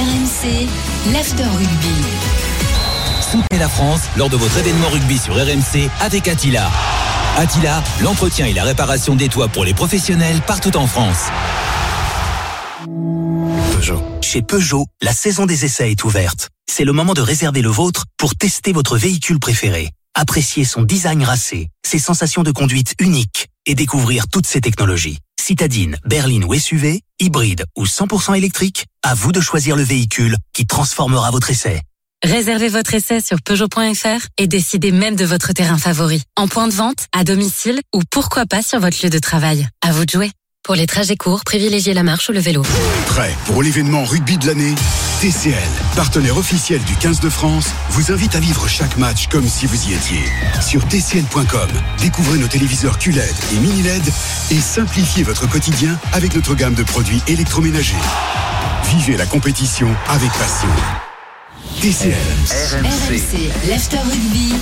RMC, l'After Rugby. Soutenez la France lors de votre événement rugby sur RMC avec Attila. Attila, l'entretien et la réparation des toits pour les professionnels partout en France. Peugeot. Chez Peugeot, la saison des essais est ouverte. C'est le moment de réserver le vôtre pour tester votre véhicule préféré. Apprécier son design racé, ses sensations de conduite uniques et découvrir toutes ses technologies. Citadine, berline ou SUV, hybride ou 100% électrique, à vous de choisir le véhicule qui transformera votre essai. Réservez votre essai sur Peugeot.fr et décidez même de votre terrain favori. En point de vente, à domicile ou pourquoi pas sur votre lieu de travail. À vous de jouer. Pour les trajets courts, privilégiez la marche ou le vélo. Prêt pour l'événement rugby de l'année? TCL, partenaire officiel du 15 de France, vous invite à vivre chaque match comme si vous y étiez. Sur tcl.com, découvrez nos téléviseurs QLED et mini LED et simplifiez votre quotidien avec notre gamme de produits électroménagers. Vivez la compétition avec passion. TCL. RMC, l'After Rugby.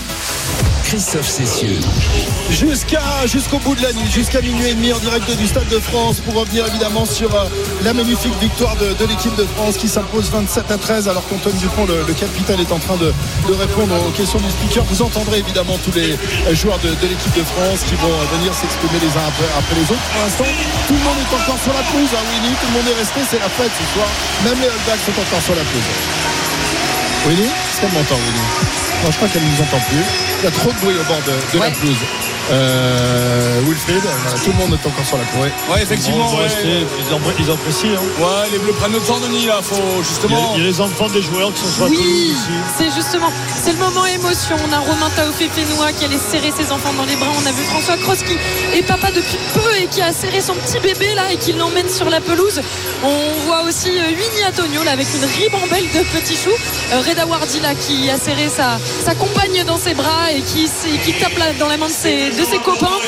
Christophe Cessieux. Jusqu'à jusqu'au bout de la nuit, jusqu'à minuit et demi en direct du Stade de France pour revenir évidemment sur euh, la magnifique victoire de, de l'équipe de France qui s'impose 27 à 13 alors qu'Antoine Dupont, le, le, capitaine, est en train de, de, répondre aux questions du speaker. Vous entendrez évidemment tous les joueurs de, de l'équipe de France qui vont venir s'exprimer les uns après, après, les autres. Pour l'instant, tout le monde est encore sur la pelouse. Hein, Winnie, tout le monde est resté, c'est la fête ce soir. Même les All Blacks sont encore sur la pelouse. Winnie Est-ce qu'elle m'entend, Winnie Non, je crois qu'elle ne nous entend plus. Il y a trop de bruit au bord de, de ouais. la pelouse. Euh, Wilfried, voilà, tout le monde est encore sur la courée. Ouais, effectivement. Ouais. Rester, ils, ils, apprécient. Hein. Ouais, les bleus prennent le temps, Denis, là. Faut justement. Il y, a, il y a les enfants des joueurs qui sont sur la oui, C'est justement, c'est le moment émotion. On a Romain Taofé-Fénois qui allait serrer ses enfants dans les bras. On a vu François Cross qui est papa depuis peu et qui a serré son petit bébé là et qui l'emmène sur la pelouse. On voit aussi euh, Winnie Antonio là avec une ribambelle de petits choux. Euh, Reda Wardi là qui a serré sa, sa compagne dans ses bras et qui, qui tape là, dans la main de ses, de ses copains.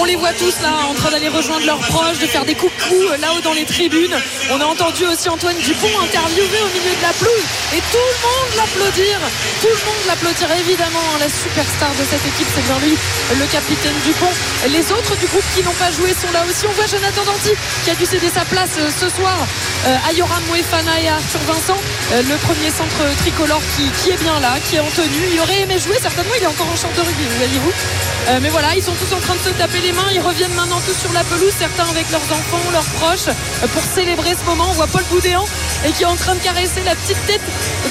On, les voit tous là en train d'aller rejoindre leurs proches, de faire des coucous là-haut dans les tribunes. On a entendu aussi Antoine Dupont interviewé au milieu de la pelouse et tout le monde l'applaudir. Tout le monde l'applaudir évidemment. La superstar de cette équipe, c'est bien lui, le capitaine Dupont. Les autres du groupe qui n'ont pas joué sont là aussi. On voit Jonathan Danty qui a dû céder sa place ce soir à Yoram Moefana et à Arthur Vincent, le premier centre tricolore qui, est bien là, qui est en tenue. Il aurait aimé jouer, certainement, il est encore en champ de rugby, voyez-vous. Euh, mais ils sont tous en train de se taper les mains. Ils reviennent maintenant tous sur la pelouse, certains avec leurs enfants, leurs proches, euh, pour célébrer ce moment. On voit Paul Boudéan et qui est en train de caresser la petite tête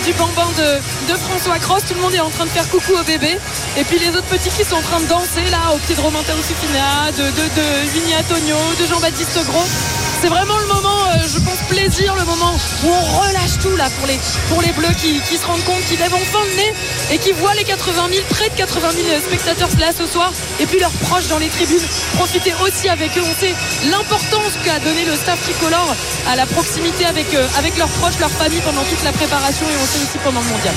du bambin de, de, François Cross. Tout le monde est en train de faire coucou au bébé. Et puis les autres petits qui sont en train de danser là, au pied de Romain Taousifina, de, de, de Vigny Antonio, de Jean-Baptiste Gros. C'est vraiment le moment, euh, je pense, plaisir, le moment où on relâche tout là pour les, pour les bleus qui, qui se rendent compte qu'ils lèvent enfin le nez et qui voient les 80 000, près de 80 000 spectateurs là ce soir et puis leurs proches dans les tribunes profiter aussi avec eux. On sait l'importance qu'a donné le staff tricolore à la proximité avec, euh, avec leurs proches, leur famille pendant toute la préparation et on sait aussi pendant le mondial.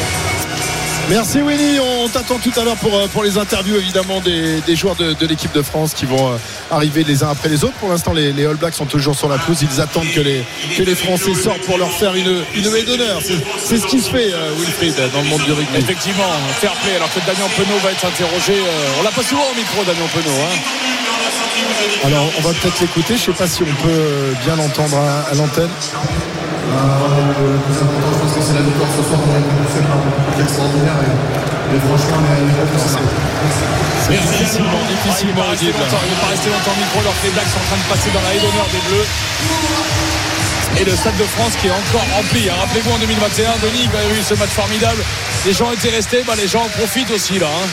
Merci Winnie, on t'attend tout à l'heure pour, pour les interviews évidemment des, des joueurs de, de l'équipe de France qui vont arriver les uns après les autres. Pour l'instant les, les, All Blacks sont toujours sur la pelouse, ils attendent que les, que les Français sortent pour leur faire une, une haie d'honneur. C'est ce qui se fait euh, Wilfried dans le monde du rugby. Effectivement, fair play alors que Damien Penaud va être interrogé. Euh, on l'a pas souvent au micro Damien Penaud. Hein. Alors on va peut-être l'écouter, je sais pas si on peut bien l'entendre à, à l'antenne. Euh, le plus important, je pense que c'est la victoire ce soir. On a fait un extraordinaire et, et franchement, c'est difficilement, difficilement il ne va pas rester longtemps au micro alors que les Blacks sont en train de passer dans la haie d'honneur des Bleus. Et le Stade de France qui est encore rempli. Hein. Rappelez-vous en 2021, Denis, quand il y a eu ce match formidable, les gens étaient restés, bah, les gens en profitent aussi là. Hein.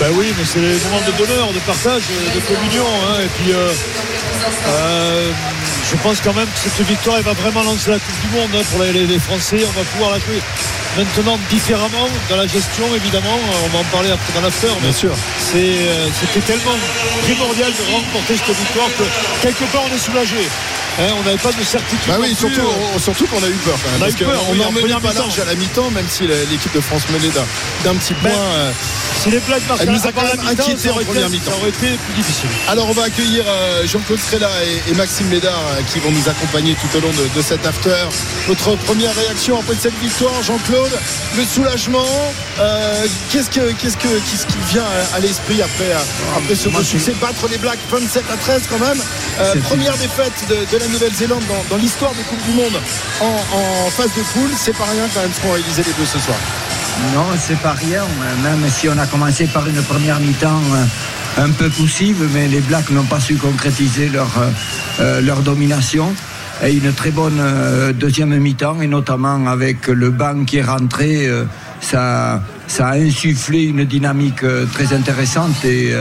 Ben oui, mais c'est les moments de bonheur, de partage, de communion. Hein. Et puis, euh, euh, je pense quand même que cette victoire, elle va vraiment lancer la Coupe du Monde hein, pour les, les, Français. On va pouvoir la jouer maintenant différemment dans la gestion, évidemment. On va en parler après dans l'after. Bien sûr. C'était tellement primordial de remporter cette victoire que quelque part on est soulagé. Hein, on n'avait pas de certitude. Bah oui, surtout, euh... surtout qu'on a eu peur quand même. On a parce eu peur. On pas large à la mi-temps, même si l'équipe de France menait d'un petit point. Euh, si les plaques marquent elle nous a quand même inquiété en première mi-temps. Ça aurait été plus difficile. Alors on va accueillir euh, Jean-Claude Créla et, et, Maxime Médard euh, qui vont nous accompagner tout au long de, de cet after. Votre première réaction après cette victoire, Jean-Claude Le soulagement euh, Qu'est-ce que, qu'est-ce que, qu'est-ce qui vient à, l'esprit après, après ce beau succès Battre les Blacks 27 à 13 quand même. première défaite de, de la la Nouvelle-Zélande dans, l'histoire des Coupes du Monde en, phase de poule. C'est pas rien quand même ce qu'ont les deux ce soir. Non, c'est pas rien. Même si on a commencé par une première mi-temps euh, un peu poussive, mais les Blacks n'ont pas su concrétiser leur, euh, leur domination. Et une très bonne deuxième mi-temps, et notamment avec le banc qui est rentré, ça, ça a insufflé une dynamique très intéressante. Et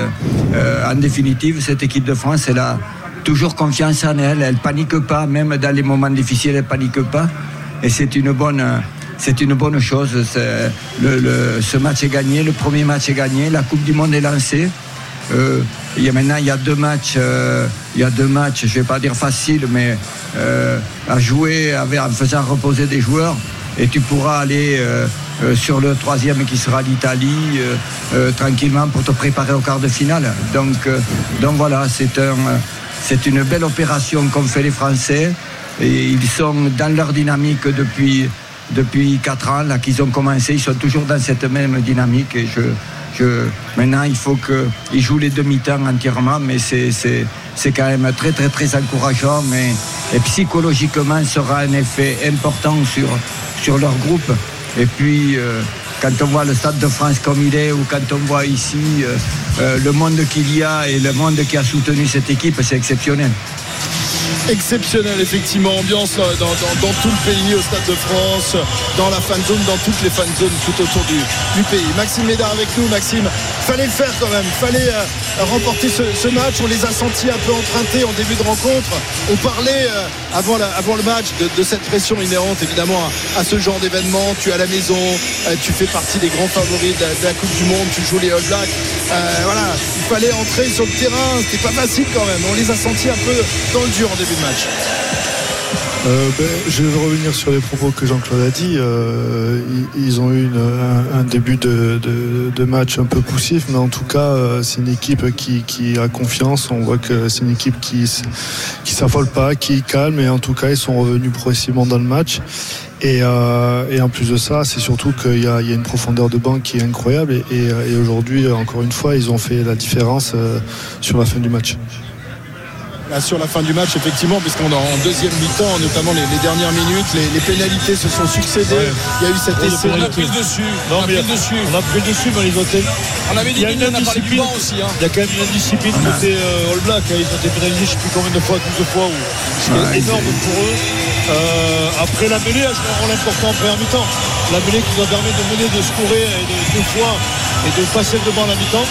en définitive, cette équipe de France, elle a toujours confiance en elle. Elle panique pas, même dans les moments difficiles, elle panique pas. Et c'est une bonne, c'est une bonne chose. Ce match est gagné, le premier match est gagné, la Coupe du Monde est lancée. Euh, y a maintenant il y a deux matchs, euh, il y a deux matchs, je vais pas dire faciles, mais euh, à jouer en faisant reposer des joueurs. Et tu pourras aller sur le troisième qui sera l'Italie tranquillement pour te préparer au quart de finale. Donc, donc voilà, c'est un c'est une belle opération qu'ont fait les Français. Et ils sont dans leur dynamique depuis, depuis 4 ans, là qu'ils ont commencé. Ils sont toujours dans cette même dynamique. Et je, je, maintenant, il faut qu'ils jouent les demi-temps entièrement, mais c'est quand même très, très, très encourageant. Mais, et psychologiquement, ça sera un effet important sur, sur leur groupe. Et puis, euh, quand on voit le Stade de France comme il est, ou quand on voit ici euh, euh, le monde qu'il y a et le monde qui a soutenu cette équipe, c'est exceptionnel exceptionnel effectivement. Ambiance euh, dans, tout le pays au Stade de France dans la fan zone dans toutes les fan zones tout autour du, pays. Maxime Médard avec nous. Maxime fallait le faire quand même. Fallait euh, remporter ce, match. On les a sentis un peu empruntés en début de rencontre. On parlait euh, avant, avant, le match de, cette pression inhérente évidemment à, ce genre d'événement. Tu es à la maison tu fais partie des grands favoris de la, Coupe du Monde. Tu joues les All Blacks. Voilà. Il fallait entrer sur le terrain. C'était pas facile quand même. On les a sentis un peu dans le dur en début match euh, ben, je vais revenir sur les propos que Jean-Claude a dit. Euh, ils, ont eu un, début de, match un peu poussif, mais en tout cas, euh, c'est une équipe qui, a confiance. On voit que c'est une équipe qui qui s'affole pas, qui calme, et en tout cas, ils sont revenus progressivement dans le match. Et, en plus de ça, c'est surtout qu'il y, a une profondeur de banc qui est incroyable. et aujourd'hui, encore une fois, ils ont fait la différence sur la fin du match sur la fin du match, effectivement, puisqu'on est en deuxième mi-temps, notamment les, dernières minutes, les, pénalités se sont succédées. Il y a eu cet essai. On a pris dessus. on, a pris dessus. on a pris dessus dans les hôtels. On avait dit qu'il y a une indiscipline aussi. Hein. Il y a quand même une indiscipline côté euh, All Black. Hein. Ils ont été pénalisés, je ne sais plus combien de fois, 12 fois. C'est énorme pour eux. Euh, après la mêlée a joué un rôle important en première mi-temps. La mêlée qui nous a permis de mener, de scorer et de, deux fois et de passer devant la mi-temps.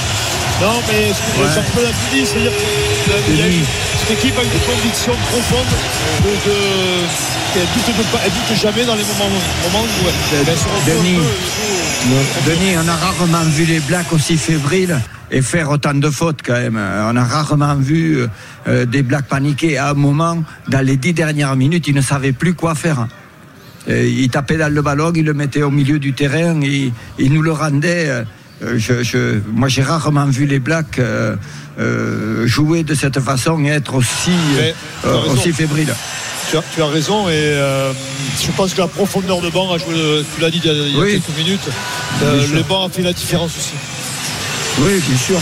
Non, mais ce que ouais. peu l'a c'est-à-dire qu'il y a cette équipe a une conviction profonde de, de elle doute, jamais dans les moments, moments où elle, se Denis, Denis, on a rarement vu les Blacks aussi fébriles et faire autant de fautes quand même. On a rarement vu euh, des Blacks paniquer. À un moment, dans les dix dernières minutes, ils ne savaient plus quoi faire. ils tapaient dans le ballon, ils le mettaient au milieu du terrain, ils, ils nous le rendaient. Euh, euh, je, moi, j'ai rarement vu les Blacks euh, euh, jouer de cette façon et être aussi, aussi fébrile. Tu as, raison et je pense que la profondeur de banc a joué, tu l'as dit il y a, quelques minutes, le banc a fait la différence aussi. Oui, bien sûr.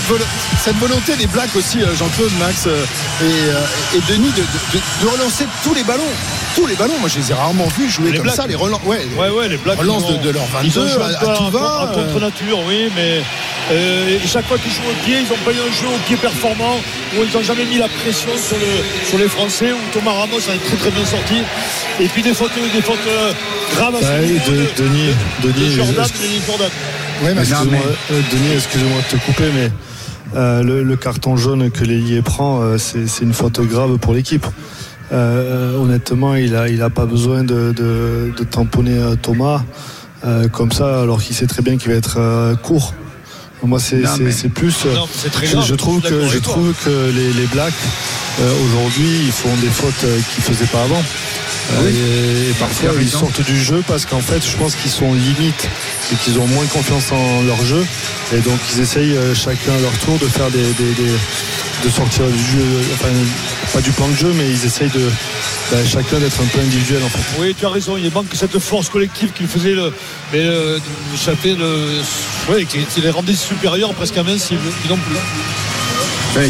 Cette volonté des Blacks aussi, Jean-Claude, Max et, Denis, de, relancer tous les ballons tous les ballons. Moi, je les ai rarement vus jouer comme ça. Les relances, ouais, ouais, ouais, les Blacks relances de, de, leur 22 à, à, tout va. En contre nature, oui, mais euh, chaque fois qu'ils jouent au pied, ils ont pas eu un jeu au pied performant où ils n'ont jamais mis la pression sur, le, sur les Français. Où Thomas Ramos a été très très bien sorti. Et puis des fautes, des fautes euh, graves. Ah oui, de, Denis, Denis, Jordan, Denis Jordan. Oui, mais excuse-moi, euh, Denis, excuse-moi de te couper, mais. Euh, le, le, carton jaune que l'ailier prend, euh, c'est une faute grave pour l'équipe. Euh, honnêtement, il n'a il a pas besoin de, tamponner Thomas comme ça, alors qu'il sait très bien qu'il va être court. Moi, c'est plus. je, trouve que, je trouve que les, Blacks, aujourd'hui, ils font des fautes qu'ils ne faisaient pas avant. et, parfois, ils sortent du jeu parce qu'en fait, je pense qu'ils sont limites et qu'ils ont moins confiance en leur jeu. Et donc, ils essayent chacun à leur tour de faire des, de sortir du jeu, enfin pas du plan de jeu, mais ils essayent de ben, chacun d'être un peu individuel en fait. Oui, tu as raison, il manque cette force collective qui faisait le, mais le, le, oui, qui, les rendait supérieurs presque invincibles, non plus.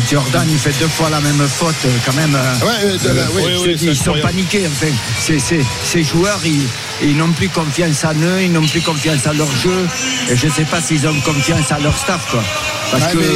Jordan, il fait deux fois la même faute, quand même. euh, Ouais, euh, de- euh, oui, oui, dis, ils sont paniqués. Enfin, c'est- ces joueurs, ils, ils n'ont plus confiance en eux, ils n'ont plus confiance en leur jeu. Et je ne sais pas s'ils ont confiance en leur staff. Quoi. Parce Ouais, que. mais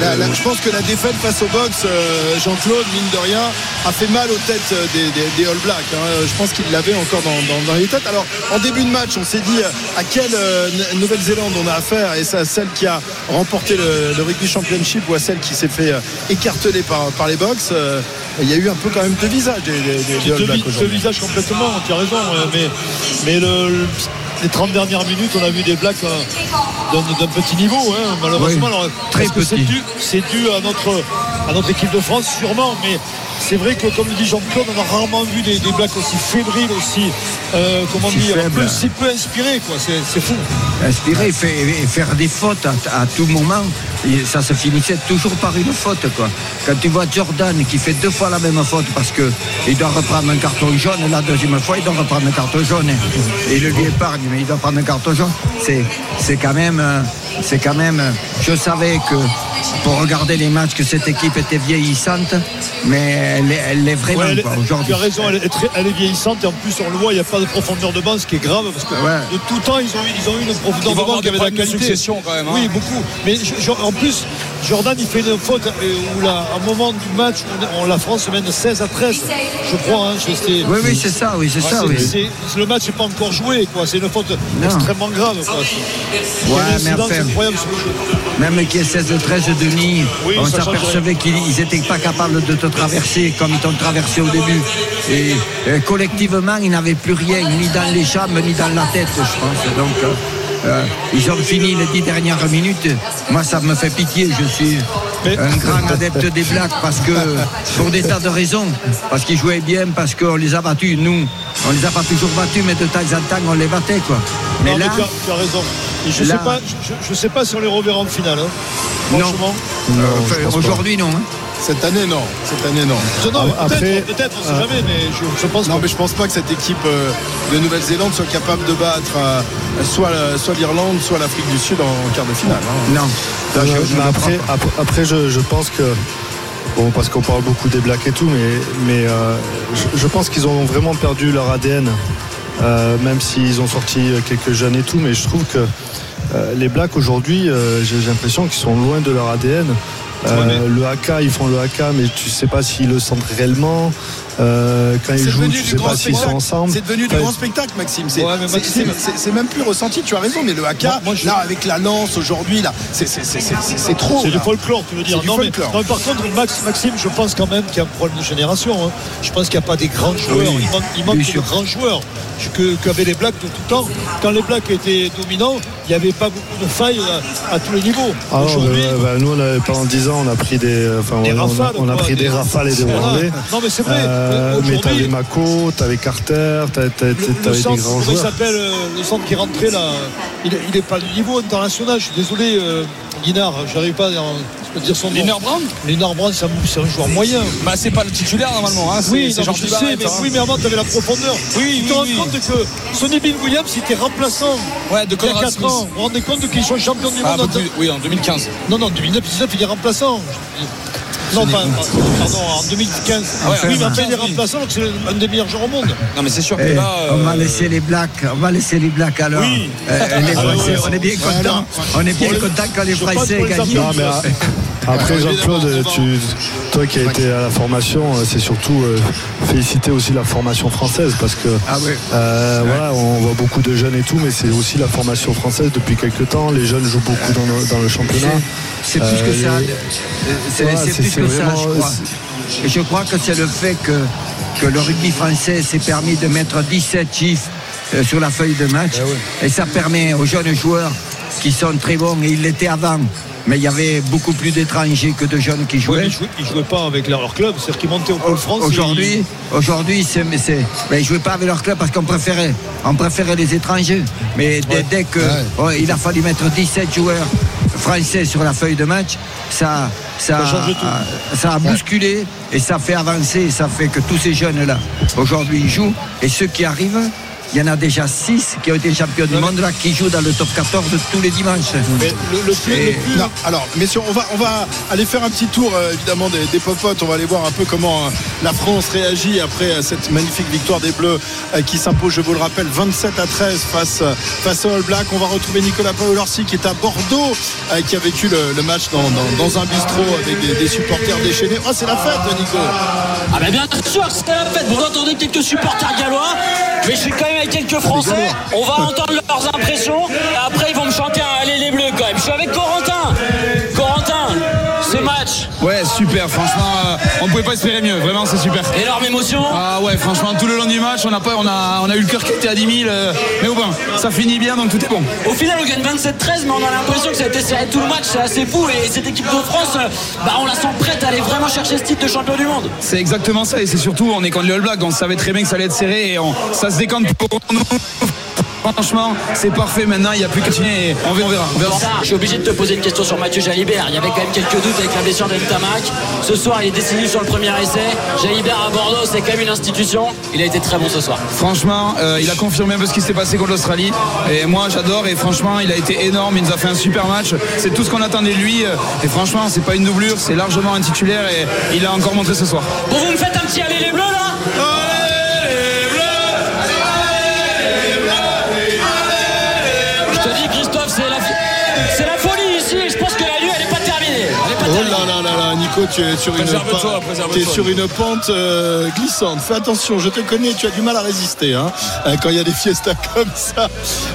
la- la- je pense que la défaite face au box, euh, Jean-Claude, mine de rien, a fait mal aux têtes euh, des, des- des All Blacks. hein. Je pense qu'il l'avait encore dans, dans- dans les têtes. Alors, en début de match, on s'est dit euh, à quelle euh, Nouvelle-Zélande on a affaire? Et c'est à celle qui a remporté le, le Rugby Championship ou à celle qui s'est fait euh, écarteler par, par les box. Euh, Il y a eu un peu quand même deux visages des, des- des- des All Blacks deux visages complètement, tu as raison. euh, Mais, mais le- le- les 30 dernières minutes, on a vu des Blacks euh, d'un petit niveau, hein, malheureusement. Oui, Alors, très c'est petit. dû, c'est dû à notre, à notre équipe de France, sûrement. Mais c'est vrai que, comme le dit Jean-Claude, on a rarement vu des, des Blacks aussi fébriles, aussi, euh, comment dire, peu, si peu inspirés. Quoi. C'est, fou. inspiré fait- et faire des fautes à, à tout moment. Et ça se finissait toujours par une faute. Quoi. Quand tu vois Jordan qui fait deux fois la même faute parce qu'il doit reprendre un carton jaune, la deuxième fois il doit reprendre un carton jaune. Et il le lui épargne, mais il doit prendre un carton jaune. C'est, c'est quand même. euh, C'est quand même. euh, Je savais que pour regarder les matchs que cette équipe était vieillissante, mais elle, est- elle l'est vraiment Ouais, quoi, tu aujourd'hui. as raison, elle est, très- elle est vieillissante et en plus on le voit, il n'y a pas de profondeur de banc, ce qui est grave parce que Ouais. de tout temps ils ont, eu- ils ont eu une profondeur de banc qui avait de la qualité. succession, quand même, hein. Oui, beaucoup. Mais je- je- en plus, Jordan il fait une faute euh, où là, à un moment du match, on, on- la France mène 16 à 13, je crois. hein, je- Oui, oui, c'est ça, oui, c'est Ouais, ça, oui. le match n'est pas encore joué, quoi. C'est une faute extrêmement grave. Quoi. Y Ouais, une mais incidence enfin, incroyable sur le jeu. Même qui est 16-13 Denis, Oui, on s'apercevait qu'ils n'étaient pas capables de te traverser comme ils t'ont traversé au début. Et, euh, collectivement, ils n'avaient plus rien, ni dans les jambes, ni dans la tête, je pense. Donc, euh, ils ont fini les dix dernières minutes. Moi, ça me fait pitié. Je suis un grand adepte des Blacks parce que, pour des tas de raisons, parce qu'ils jouaient bien, parce qu'on les a battus. Nous, on les a pas toujours battus, mais de temps en temps, on les battait, quoi. Mais Non, là, tu, as, tu as raison. Et je ne sais, pas, je, je sais pas si on les reverra en finale. hein. Franchement. euh, enfin, aujourd'hui, non. hein. Cette année, non. Cette année, non. Ah, peut-être, après- peut-être, on ne sait jamais, mais je, je pense Non, que mais je pense pas que cette équipe euh, de Nouvelle-Zélande soit capable de battre euh, soit, euh, soit l'Irlande, soit l'Afrique du Sud en quart de finale. hein. Non. Euh, je- je après, après, après, je, je pense que. Bon, parce qu'on parle beaucoup des Blacks et tout, mais, mais euh, je, je pense qu'ils ont vraiment perdu leur ADN, euh, même s'ils ont sorti quelques jeunes et tout. Mais je trouve que euh, les Blacks aujourd'hui, euh, j'ai j'ai l'impression qu'ils sont loin de leur ADN. Euh, Le AK, ils font le AK, mais tu sais pas s'ils le sentent réellement. Euh, quand ils C'est jouent, devenu tu du sais grand pas s'ils sont spectacle. ensemble. C'est devenu du Ouais. grand spectacle, Maxime. C'est Ouais, même plus ressenti. Tu as raison, mais le AK, Moi- moi, je- là, avec la lance aujourd'hui, là, c'est- trop. C'est du folklore, tu veux dire. Non, mais, folklore. non, mais par contre, Max, Maxime, je pense quand même qu'il y a un problème de génération. hein. Je pense qu'il n'y a pas des grands joueurs. Oui, il manque, il manque de sûr. grands joueurs que- qu'avaient les Blacks de tout temps. Quand les Blacks étaient dominants, il n'y avait pas beaucoup de failles à, à tous les niveaux. Ah non, Aujourd'hui, bah, bah, nous, on a- pendant 10 ans, on a pris des, enfin, Des on a- rafales, on a, pris des, des- rafales et des Voilà. relevés. Non, mais c'est vrai. Euh, mais Aujourd'hui, t'avais Mako, t'avais Carter, t'avais, t'avais- t'avais des grands comment il joueurs. s'appelle euh, le centre qui est rentré là il n'est pas du niveau international je suis désolé euh, Guinard j'arrive pas à dire- son nom Brown Liner Brown c'est un, joueur moyen Bah, c'est pas le titulaire normalement. Hein. Oui, c'est je sais, mais, hein. oui, mais avant, tu avais la profondeur. Oui, tu te oui, rends oui. compte que Sonny Bill Williams était remplaçant Ouais, de il y a Conrad 4 Smith. ans. Vous vous rendez compte qu'ils sont champions du Ah, monde en plus- oui, en 2015. Non, non, en 2019, il est remplaçant. Non, pas, pardon, en 2015. Ah ouais, oui, mais après, il est 2015, oui. remplaçant, donc c'est un des meilleurs joueurs au monde. Non, mais c'est sûr que Eh, là. on va euh, laisser les blacks, on va laisser les blacks alors. Oui. Euh, les Ah, Français, on est bien content. On est bien content quand les Français gagnent. Non, mais a- après Jean-Claude, tu- toi qui as été à la formation, euh, c'est surtout euh, féliciter aussi la formation française parce que Ah euh, voilà, on voit beaucoup de jeunes et tout, mais c'est aussi la formation française depuis quelques temps. Les jeunes jouent beaucoup dans le, dans le championnat. C'est plus que Euh, ça. Euh, C'est Voilà, plus ça, vraiment- je crois. Et je crois que c'est le fait que, que le rugby français s'est permis de mettre 17 chiffres euh, sur la feuille de match. Et ça permet aux jeunes joueurs qui sont très bons, et ils l'étaient avant, mais il y avait beaucoup plus d'étrangers que de jeunes qui jouaient. ils jouaient, ils jouaient pas avec leur, club, c'est-à-dire qu'ils montaient au Pôle France. Aujourd'hui, aujourd'hui, c'est, mais c'est, ben, ils jouaient pas avec leur club parce qu'on préférait, on préférait les étrangers. Mais dès, dès que ouais, il a fallu mettre 17 joueurs français sur la feuille de match, ça, ça, Ça a, ça a bousculé et ça fait avancer, et ça fait que tous ces jeunes-là aujourd'hui ils jouent et ceux qui arrivent. Il y en a déjà 6 qui ont été champions du monde là, qui jouent dans le top 14 tous les dimanches. Mais le, le plus, le plus- non, alors, messieurs, on va, on va aller faire un petit tour euh, évidemment des, des popotes. On va aller voir un peu comment euh, la France réagit après euh, cette magnifique victoire des Bleus euh, qui s'impose, je vous le rappelle, 27 à 13 face, euh, face aux All Blacks. On va retrouver Nicolas Paolorsi qui est à Bordeaux, euh, qui a vécu le, le match dans, dans- dans un bistrot avec des, des supporters déchaînés. Oh, c'est la fête, Nico. Ah bah bien sûr, c'était la fête. Vous entendez quelques supporters gallois, mais je suis quand même avec quelques Français. On va entendre leurs impressions. Et après, ils vont me chanter un Allez les Bleus quand même. Je suis avec. Ouais, super, franchement, euh, on pouvait pas espérer mieux, vraiment, c'est super. énorme émotion. Ah ouais, franchement, tout le long du match, on a, pas, on a, on a eu le cœur qui était à 10 000, euh, mais au bon, ça finit bien, donc tout est bon. Au final, on gagne 27-13, mais on a l'impression que ça a été serré tout le match. C'est assez fou. Et cette équipe de France, euh, bah, on la sent prête à aller vraiment chercher ce titre de champion du monde. C'est exactement ça, et c'est surtout, on est contre les All Blacks, on savait très bien que ça allait être serré, et on- ça se décante pour nous. Franchement, c'est parfait maintenant, il n'y a plus qu'à continuer, et on verra, on verra. je suis obligé de te poser une question sur Mathieu Jalibert. Il y avait quand même quelques doutes avec la blessure Ce soir, il est décisif sur le premier essai. Jalibert à Bordeaux, c'est quand même une institution. Il a été très bon ce soir. Franchement, euh, il a confirmé un peu ce qui s'est passé contre l'Australie. Et moi, j'adore. Et franchement, il a été énorme. Il nous a fait un super match. C'est tout ce qu'on attendait de lui. Et franchement, c'est pas une doublure. C'est largement un titulaire. Et il a encore montré ce soir. Bon, vous me faites un petit aller les bleus là Je Nico, tu es sur une, sur pente euh, glissante. Fais attention, je te connais, tu as du mal à résister hein, euh, quand il y a des fiestas comme ça.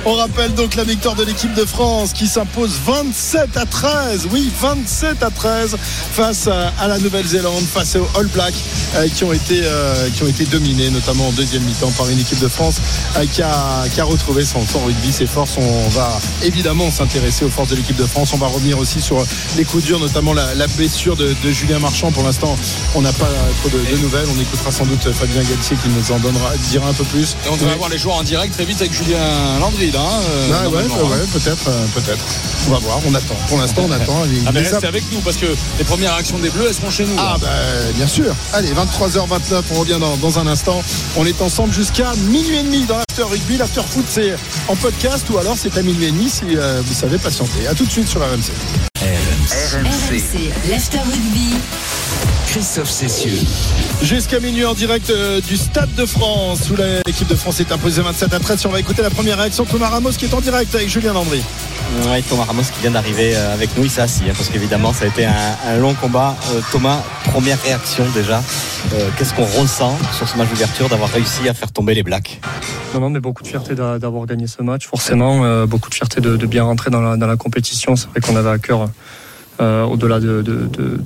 On rappelle donc la victoire de l'équipe de France qui s'impose 27 à 13. Oui, 27 à 13 face à, à la Nouvelle-Zélande, face aux All Blacks euh, qui ont été euh, qui ont été dominés, notamment en deuxième mi-temps par une équipe de France qui a qui a retrouvé son, son rugby, ses forces. On va évidemment s'intéresser aux forces de l'équipe de France. On va revenir aussi sur les coups durs, notamment la, la blessure de, de Julien Marchand. Pour l'instant, on n'a pas trop de, de nouvelles. On écoutera sans doute Fabien Galtier qui nous en donnera, dira un peu plus. Et on devrait avoir les joueurs en direct très vite avec Julien Landry là. euh, Ah ouais, ouais, hein. peut-être, euh, peut-être. On va voir, on attend. Pour l'instant, on attend. Ah mais restez avec nous parce que les premières réactions des Bleus elles seront chez nous. Ah bah bien sûr. Allez, 23h29, on revient dans, dans un instant. On est ensemble jusqu'à minuit et demi dans l'after rugby. L'after foot c'est en podcast ou alors c'est à minuit et demi si euh, vous savez patienter. À tout de suite sur RMC. RMC, l'After Rugby. Christophe Cessieux. Jusqu'à minuit en direct euh, du Stade de France où l'équipe de France est imposée 27 à 13. On va écouter la première réaction de Thomas Ramos qui est en direct avec Julien Landry. Ouais, Thomas Ramos qui vient d'arriver euh, avec nous, il s'est assis, hein, parce qu'évidemment ça a été un, un long combat. Euh, Thomas, première réaction déjà, Euh, qu'est-ce qu'on ressent sur ce match d'ouverture d'avoir réussi à faire tomber les Blacks? Non, non, mais beaucoup de fierté d'a- d'avoir gagné ce match, forcément. euh, beaucoup de fierté de, de bien rentrer dans la, dans la compétition. C'est vrai qu'on avait à cœur, euh, au-delà de, de, de-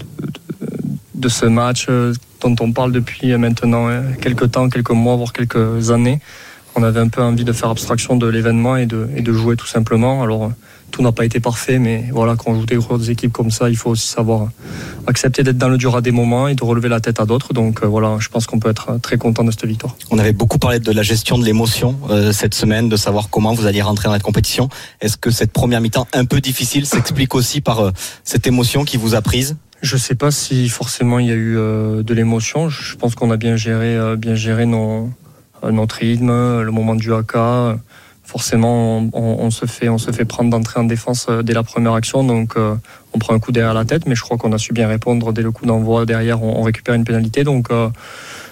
de- ce match euh, dont on parle depuis maintenant euh, quelques temps, quelques mois, voire quelques années. On avait un peu envie de faire abstraction de l'événement et de, et de jouer tout simplement. Alors, euh, tout n'a pas été parfait, mais voilà, quand on joue des grosses équipes comme ça, il faut aussi savoir accepter d'être dans le dur à des moments et de relever la tête à d'autres. Donc euh, voilà, je pense qu'on peut être très content de cette victoire. On avait beaucoup parlé de la gestion de l'émotion euh, cette semaine, de savoir comment vous alliez rentrer dans la compétition. Est-ce que cette première mi-temps un peu difficile s'explique aussi par euh, cette émotion qui vous a prise? Je sais pas si forcément il y a eu de l'émotion. Je pense qu'on a bien géré, bien géré nos, notre rythme, le moment du haka. Forcément, on, se fait, on se fait prendre d'entrée en défense euh, dès la première action, donc euh, on prend un coup derrière la tête. Mais je crois qu'on a su bien répondre dès le coup d'envoi. Derrière, on, récupère une pénalité, donc. euh,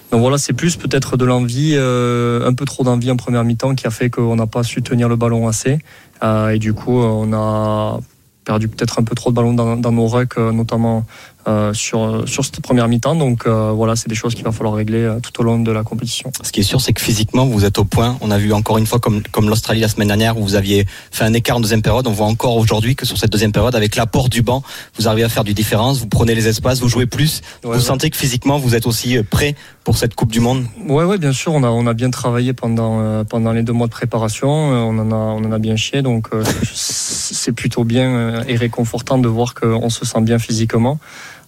donc voilà, c'est plus peut-être de l'envie, un peu trop d'envie en première mi-temps qui a fait qu'on n'a pas su tenir le ballon assez. Et du coup, on a perdu peut-être un peu trop de ballons dans, dans nos rucks, notamment euh, sur, sur cette première mi-temps. Donc euh, voilà, c'est des choses qu'il va falloir régler euh, tout au long de la compétition. Ce qui est sûr, c'est que physiquement, vous êtes au point. On a vu encore une fois, comme, comme l'Australie la semaine dernière, où vous aviez fait un écart en deuxième période. On voit encore aujourd'hui que sur cette deuxième période, avec l'apport du banc, vous arrivez à faire du différence. Vous prenez les espaces, vous jouez plus. Ouais, vous ouais. sentez que physiquement, vous êtes aussi euh, prêt pour cette Coupe du Monde Ouais, ouais, bien sûr, on a, on a bien travaillé pendant, euh, pendant les deux mois de préparation. On, en a, on en a bien chié, donc euh, c'est plutôt bien et réconfortant de voir qu'on se sent bien physiquement.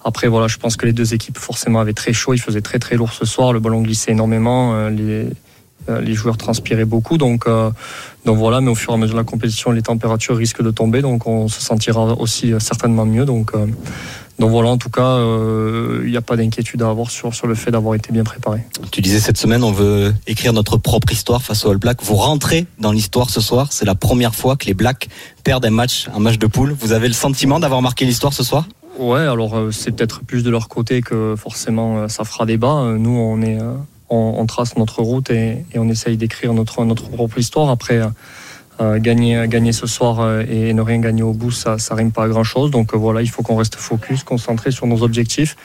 Après, voilà, je pense que les deux équipes forcément avaient très chaud. Il faisait très très lourd ce soir. Le ballon glissait énormément. Euh, les, les joueurs transpiraient beaucoup. Donc, donc voilà, mais au fur et à mesure de la compétition, les températures risquent de tomber, donc on se sentira aussi certainement mieux. Donc, donc voilà, en tout cas, il n'y a pas d'inquiétude à avoir sur, sur le fait d'avoir été bien préparé. Tu disais cette semaine, on veut écrire notre propre histoire face aux All Blacks. Vous rentrez dans l'histoire ce soir. C'est la première fois que les Blacks perdent un match, un match de poule. Vous avez le sentiment d'avoir marqué l'histoire ce soir? Ouais, alors c'est peut-être plus de leur côté que forcément ça fera débat. Nous, on est on, trace notre route et, on essaye d'écrire notre, notre propre histoire. Après, euh, gagner, gagner ce soir euh, et ne rien gagner au bout, ça ne rime pas à grand-chose. Donc euh, voilà, il faut qu'on reste focus, concentré sur nos objectifs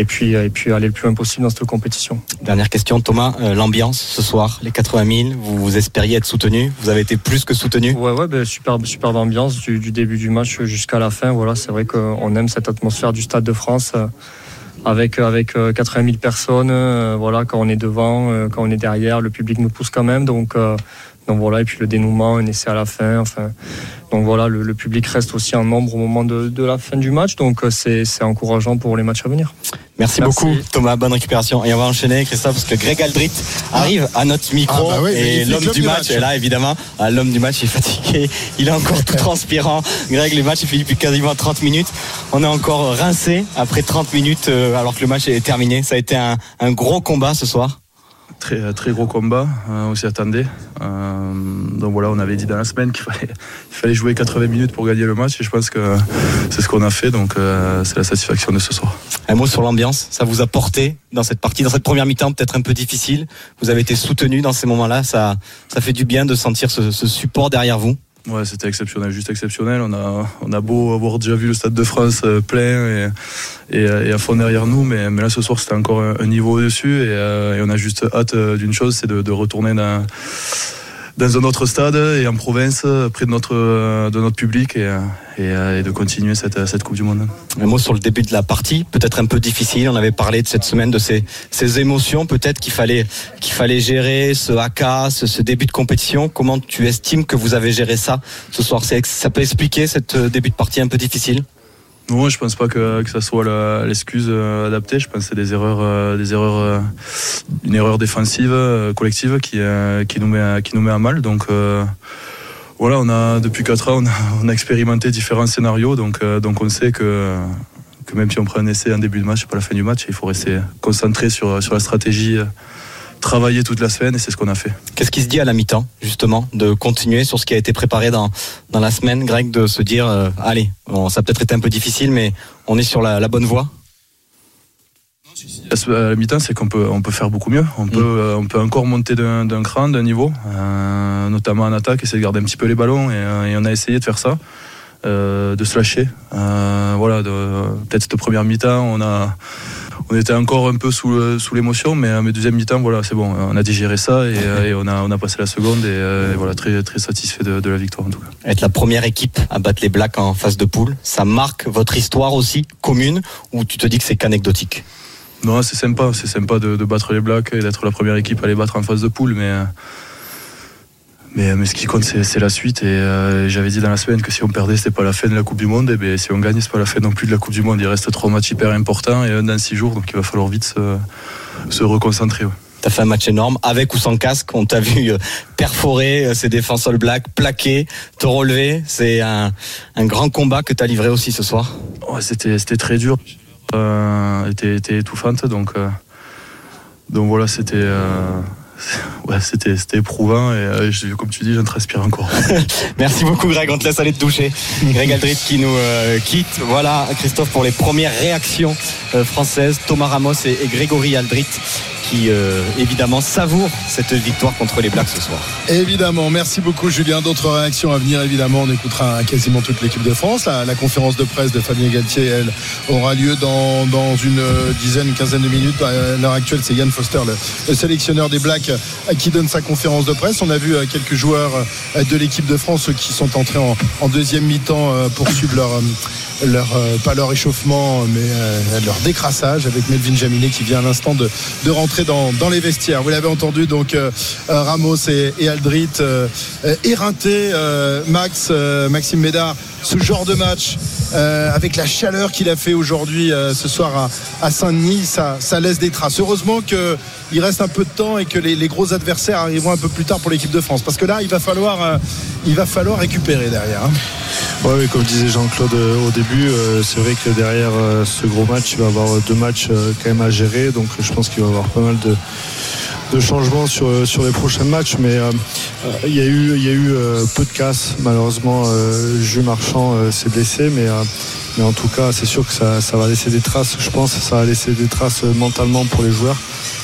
et puis, et puis aller le plus loin possible dans cette compétition. Dernière question, Thomas, l'ambiance ce soir, les 80 000, vous, vous, espériez être soutenu, vous avez été plus que soutenu? Ouais, ouais, ben, superbe, superbe ambiance du, du, début du match jusqu'à la fin. Voilà, c'est vrai qu'on aime cette atmosphère du Stade de France avec avec 80 000 personnes. voilà, quand on est devant, quand on est derrière, le public nous pousse quand même. Donc donc voilà, et puis le dénouement, un essai à la fin. Enfin, donc voilà, le, public reste aussi en nombre au moment de, la fin du match. Donc euh, c'est encourageant pour les matchs à venir. Merci, beaucoup Thomas, bonne récupération. Et on va enchaîner Christophe parce que Greg Aldrit arrive à notre micro ah bah et l'homme du match est là évidemment. Ah, l'homme du match est fatigué, il est encore tout transpirant. Greg, les matchs il fait depuis quasiment 30 minutes. On est encore rincé après 30 minutes euh, alors que le match est terminé. Ça a été un gros combat ce soir très, très gros combat, euh, on s'y attendait. Euh, donc voilà, on avait dit dans la semaine qu'il fallait, fallait jouer 80 minutes pour gagner le match et je pense que c'est ce qu'on a fait, donc euh, c'est la satisfaction de ce soir. Un mot sur l'ambiance, ça vous a porté dans cette partie, dans cette première mi-temps peut-être un peu difficile, vous avez été soutenu dans ces moments-là, ça, ça fait du bien de sentir ce support derrière vous Ouais, c'était exceptionnel, juste exceptionnel. On a, on a beau avoir déjà vu le Stade de France euh, plein et, et, à fond derrière nous, mais, mais là ce soir c'était encore un, niveau au-dessus et, euh, et, on a juste hâte euh, d'une chose, c'est de, de, retourner dans dans un autre stade et en province, près de notre, de notre public et, et, de continuer cette, cette Coupe du Monde. Un mot sur le début de la partie, peut-être un peu difficile. On avait parlé de cette semaine, de ces, ces émotions, peut-être qu'il fallait, qu'il fallait gérer ce haka, ce, début de compétition. Comment tu estimes que vous avez géré ça ce soir? Ça peut expliquer cette début de partie un peu difficile? Non, je pense pas que, que ça soit l'excuse euh, adaptée. Je pense que c'est des erreurs, euh, des erreurs, euh, une erreur défensive collective qui, qui nous met, qui nous met à mal. Donc voilà, on a depuis 4 ans, on a, expérimenté différents scénarios. Donc donc on sait que que même si on prend un essai en début de match, pas la fin du match, il faut rester concentré sur sur la stratégie travailler toute la semaine et c'est ce qu'on a fait. Qu'est-ce qui se dit à la mi-temps, justement, de continuer sur ce qui a été préparé dans, dans la semaine, Greg, de se dire, euh, allez, ça a peut-être été un peu difficile, mais on est sur la, bonne voie? À la mi-temps, c'est qu'on peut, on peut faire beaucoup mieux. On, mm. peut, euh, on peut encore monter d'un cran, d'un niveau, euh, notamment en attaque, essayer de garder un petit peu les ballons. Et, on a essayé de faire ça, de se lâcher. voilà, peut-être cette première mi-temps, on a on était encore un peu sous, sous l'émotion, mais à mes deuxième mi-temps, voilà, c'est bon, on a digéré ça et, euh, on, a, on a passé la seconde et, euh, voilà, très, très satisfait de, la victoire en tout cas. Être la première équipe à battre les Blacks en phase de poule, ça marque votre histoire aussi commune ou tu te dis que c'est qu'anecdotique? Non, c'est sympa, c'est sympa de, battre les Blacks et d'être la première équipe à les battre en phase de poule, mais. Euh, mais, mais, ce qui compte, c'est la suite. Et j'avais dit dans la semaine que si on perdait, c'était pas la fin de la Coupe du Monde. Et bien, si on gagne, c'est pas la fin non plus de la Coupe du Monde. Il reste trois matchs hyper importants et un dans six jours. Donc il va falloir vite se, se reconcentrer. Ouais. T'as fait un match énorme, avec ou sans casque. On t'a vu euh, perforer euh, ces défenses all black, plaquer, te relever. C'est un, un, grand combat que tu as livré aussi ce soir. Ouais, c'était très dur. Euh, était, étouffante. Donc, euh, donc voilà, c'était. Euh, ouais, c'était, éprouvant et euh, comme tu dis, je ne transpire encore. Merci beaucoup Greg, on te laisse aller te doucher. Greg Aldrit qui nous euh, quitte. Voilà Christophe pour les premières réactions euh, françaises. Thomas Ramos et, et Grégory Aldrit qui euh, évidemment savoure cette victoire contre les Blacks ce soir. Évidemment, merci beaucoup Julien. D'autres réactions à venir, évidemment, on écoutera quasiment toute l'équipe de France. La, conférence de presse de Fabien Galtier, elle, aura lieu dans, dans une dizaine, une quinzaine de minutes. À l'heure actuelle, c'est Yann Foster, le, sélectionneur des Blacks, qui donne sa conférence de presse. On a vu euh, quelques joueurs euh, de l'équipe de France qui sont entrés en, deuxième mi-temps poursuivre leur leur pas leur échauffement mais leur décrassage avec Melvin Jaminet qui vient à l'instant de, de rentrer dans, les vestiaires. Vous l'avez entendu donc euh, Ramos et, Aldrit éreintés. Max Maxime Médard ce genre de match euh, avec la chaleur qu'il a fait aujourd'hui euh, ce soir à, Saint-Denis, ça, laisse des traces. Heureusement qu'il reste un peu de temps et que les, gros adversaires arriveront un peu plus tard pour l'équipe de France. Parce que là, il va falloir, euh, il va falloir récupérer derrière. hein. Oui, comme disait Jean-Claude au début, c'est vrai que derrière ce gros match, il va avoir deux matchs quand même à gérer. Donc je pense qu'il va y avoir pas mal de, de changements sur, euh, sur les prochains matchs. Mais euh, euh, il y a eu, il y a eu peu de casse. Malheureusement, Jules Marchand s'est blessé. Mais, mais en tout cas, c'est sûr que ça, ça va laisser des traces. Je pense que ça va laisser des traces euh, mentalement pour les joueurs.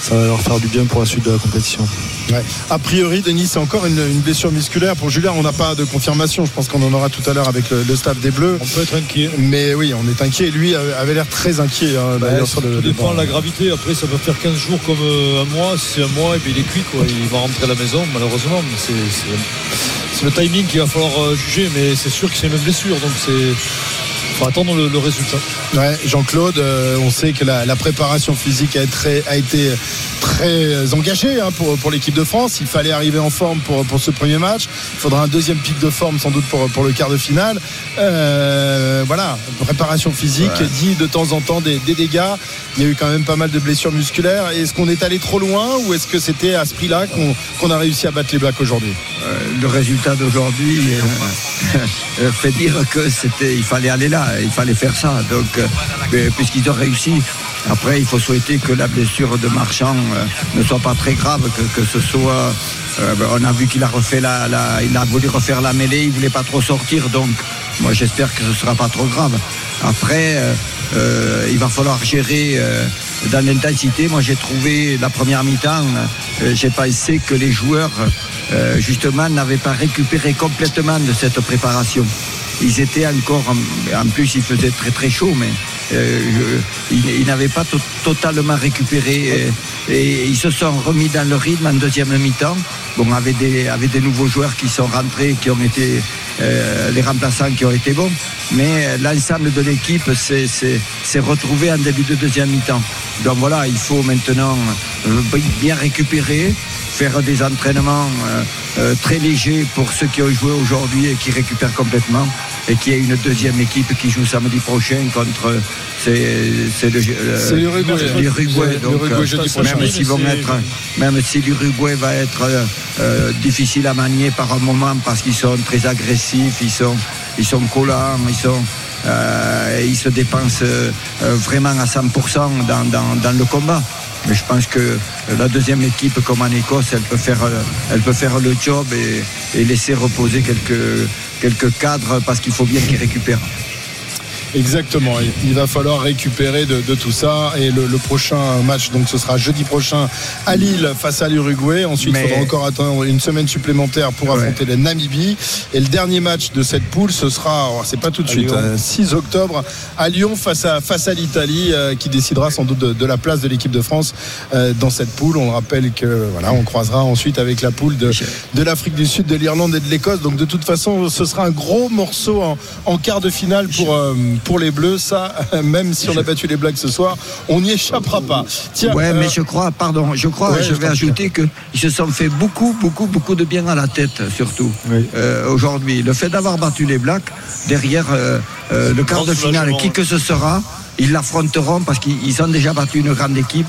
Ça va leur faire du bien pour la suite de la compétition. Ouais. A priori, Denis, c'est encore une, une blessure musculaire. Pour Julien, on n'a pas de confirmation. Je pense qu'on en aura tout à l'heure avec le, le staff des Bleus. On peut être inquiet. Mais oui, on est inquiet. Lui euh, avait l'air très inquiet. hein, Bah, sur le, le dépend de la gravité. Après, ça peut faire 15 jours comme euh, un mois. Si c'est un mois, et puis il est cuit. Quoi. Il va rentrer à la maison, malheureusement. Mais c'est, c'est- c'est le timing qu'il va falloir juger. Mais c'est sûr que c'est une blessure. Donc, c'est. Faut attendre le, le résultat. Ouais, Jean-Claude, euh, on sait que la, la préparation physique a, été très- a été très engagée hein, pour, pour l'équipe de France. Il fallait arriver en forme pour, pour ce premier match. Il faudra un deuxième pic de forme sans doute pour, pour le quart de finale. Euh, voilà, préparation physique Ouais. dit de temps en temps des, des dégâts. Il y a eu quand même pas mal de blessures musculaires. Est-ce qu'on est allé trop loin ou est-ce que c'était à ce prix-là qu'on a réussi à battre les Blacks aujourd'hui? Euh, le résultat d'aujourd'hui fait dire que c'était, il fallait aller là, il fallait faire ça. Donc, euh, euh, puisqu'ils ont réussi. Après, il faut souhaiter que la blessure de Marchand euh, ne soit pas très grave, que, ce soit. ben, on a vu qu'il a il a voulu refaire la mêlée, il voulait pas trop sortir. Donc, moi, j'espère que ce sera pas trop grave. Après, il va falloir gérer. dans l'intensité, moi j'ai trouvé la première mi-temps, j'ai pensé que les joueurs justement n'avaient pas récupéré complètement de cette préparation. Ils étaient encore, en, plus il faisait très très chaud, mais euh, ils, n'avaient pas to- totalement récupéré et, et ils se sont remis dans le rythme en deuxième mi-temps. Bon, avec des, avec des nouveaux joueurs qui sont rentrés, qui ont été euh, les remplaçants qui ont été bons, mais euh, l'ensemble de l'équipe s'est- retrouvé en début de deuxième mi-temps. Donc voilà, il faut maintenant euh, bien récupérer, faire des entraînements très légers pour ceux qui ont joué aujourd'hui et qui récupèrent complètement, et qu'il y ait une deuxième équipe qui joue samedi prochain contre c'est l'Uruguay. même s'ils vont C'est- être, même si l'Uruguay va être euh, difficile à manier par un moment parce qu'ils sont très agressifs, ils sont, collants, ils euh, se dépensent euh, vraiment à 100% dans, le combat. Mais je pense que la deuxième équipe, comme en Écosse, elle peut faire, euh, elle peut faire le job et, laisser reposer quelques cadres parce qu'il faut bien qu'ils récupèrent. Exactement. Il- va falloir récupérer de, de tout ça. Et le, le prochain match, donc ce sera jeudi prochain à Lille face à l'Uruguay. Ensuite, il Mais- faudra encore attendre une semaine supplémentaire pour Ouais. affronter la Namibie. Et le dernier match de cette poule, ce sera, oh, c'est pas tout de À suite, euh, 6 octobre à Lyon face à, face à l'Italie, euh, qui décidera sans doute de, de la place de l'équipe de France euh, dans cette poule. On rappelle que voilà, on croisera ensuite avec la poule de, de l'Afrique du Sud, de l'Irlande et de l'Écosse. Donc de toute façon, ce sera un gros morceau en, en quart de finale pour, euh, pour les Bleus. Ça, même si on a battu les Blacks ce soir, on n'y échappera pas. Tiens, Ouais, euh, mais je crois, pardon, je crois, Ouais, je je vais ajouter qu'ils se sont fait beaucoup, beaucoup, beaucoup de bien à la tête, surtout euh, aujourd'hui. Le fait d'avoir battu les Blacks, derrière euh, euh, le quart de finale, qui que ce sera, ils l'affronteront parce qu'ils ils ont déjà battu une grande équipe.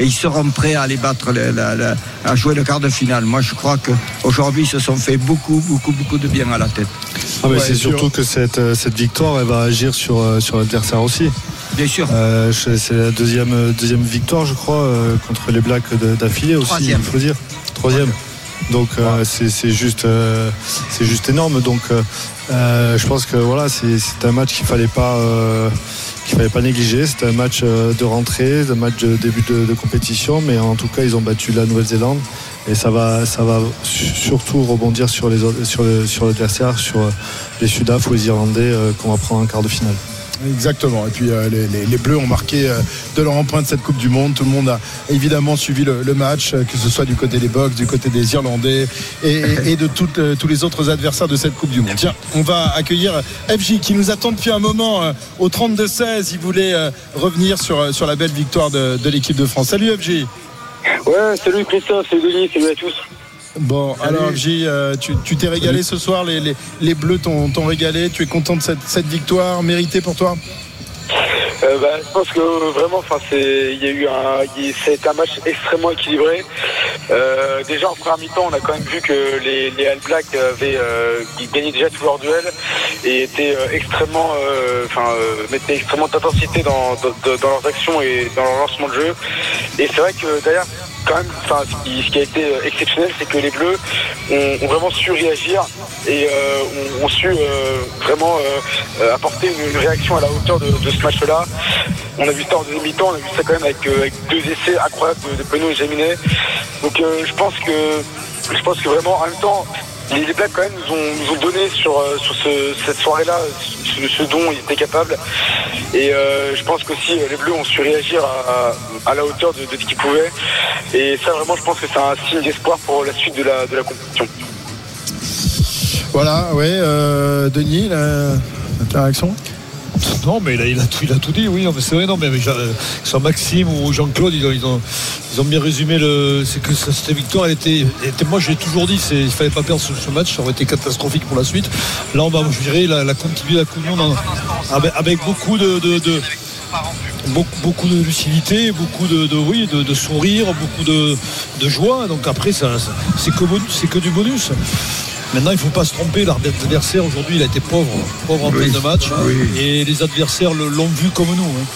Et ils seront prêts à aller battre, le- la- la- à jouer le quart de finale. Moi, je crois qu'aujourd'hui, ils se sont fait beaucoup, beaucoup, beaucoup de bien à la tête. Ah, mais Ouais, c'est sûr. surtout que cette, euh, cette victoire, elle va agir sur, euh, sur l'adversaire aussi. Bien sûr. Euh, c'est la deuxième, deuxième victoire, je crois, euh, contre les Blacks d'affilée aussi, Troisième. il faut dire. Troisième. Donc euh, c'est c'est juste, euh, c'est juste énorme. Donc euh, je pense que voilà, c'est c'est un match qu'il fallait pas. Qu'il fallait pas négliger, c'était un match euh, de rentrée, un match de début de, compétition, mais en tout cas ils ont battu la Nouvelle-Zélande et ça va, surtout rebondir sur les autres- sur l'adversaire, sur euh, les Sudaf ou les Irlandais euh, qu'on va prendre en quart de finale. Exactement. Et puis euh, les, Bleus ont marqué euh, de leur empreinte cette Coupe du Monde. Tout le monde a évidemment suivi le, match, euh, que ce soit du côté des Box, du côté des Irlandais et, de tous les autres adversaires de cette Coupe du Monde. Tiens, on va accueillir FJ qui nous attend depuis un moment au 32-16. Il voulait revenir sur, sur la belle victoire de, de l'équipe de France. Salut FJ. Ouais, salut Christophe, salut Denis, salut à tous. Bon, alors J, euh, tu tu t'es régalé ce soir, les, les, les Bleus t'ont t'ont régalé, tu es content de cette, cette victoire méritée pour toi? Euh, bah, je pense que vraiment, enfin, c'est, il y a eu un, c'est un match extrêmement équilibré. Euh, déjà en première mi-temps, on a quand même vu que les, les All Blacks avaient, euh, ils gagnaient déjà tous leurs duels et étaient extrêmement, enfin, mettaient extrêmement d'intensité dans, dans, dans leurs actions et dans leur lancement de jeu. Et c'est vrai que d'ailleurs. Quand même, enfin, ce qui, a été euh, exceptionnel, c'est que les Bleus ont, vraiment su réagir et euh, ont, su euh, vraiment apporter une, réaction à la hauteur de, ce match-là. On a vu ça en deuxième mi-temps, on a vu ça quand même avec, deux essais incroyables de, de Penaud et Jaminet. Donc je pense que je pense que vraiment en même temps les, Blacks quand même nous ont, donné sur, euh, sur ce- cette soirée-là ce, dont ils étaient capables. Et euh, je pense qu'aussi euh, les Bleus ont su réagir à, la hauteur de, ce qu'ils pouvaient. Et ça vraiment je pense que c'est un signe d'espoir pour la suite de la, de la compétition. Voilà, ouais, euh, Denis, la, réaction? Non, mais il a, il a tout, dit, oui. C'est vrai, non, mais avec soit Maxime ou Jean-Claude, ils ont, bien résumé le. C'est que cette victoire, elle était. elle était- moi, j'ai toujours dit, il fallait pas perdre ce, match, ça aurait été catastrophique pour la suite. Là, on va, je dirais, la, la la du Monde en- avec, beaucoup de. de- de- Beaucoup, de lucidité, beaucoup de, de- oui, de, de sourire, beaucoup de, de joie. Donc après, c'est que du bonus. Maintenant, il ne faut pas se tromper. L'adversaire aujourd'hui, il a été pauvre, pauvre en plein de match. Et les adversaires le- l'ont vu comme nous. hein.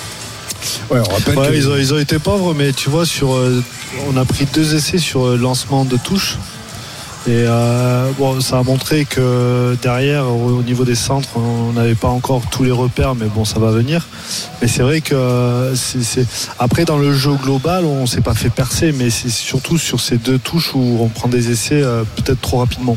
Ouais, on rappelle Ouais, que- ils, ont, ils ont été pauvres, mais tu vois, sur, euh, on a pris deux essais sur euh, lancement de touche. Et euh, bon, ça a montré que derrière, au, au niveau des centres, on n'avait pas encore tous les repères, mais bon, ça va venir. Mais c'est vrai que euh, c'est, après, dans le jeu global, on s'est pas fait percer, mais c'est surtout sur ces deux touches où on prend des essais euh, peut-être trop rapidement.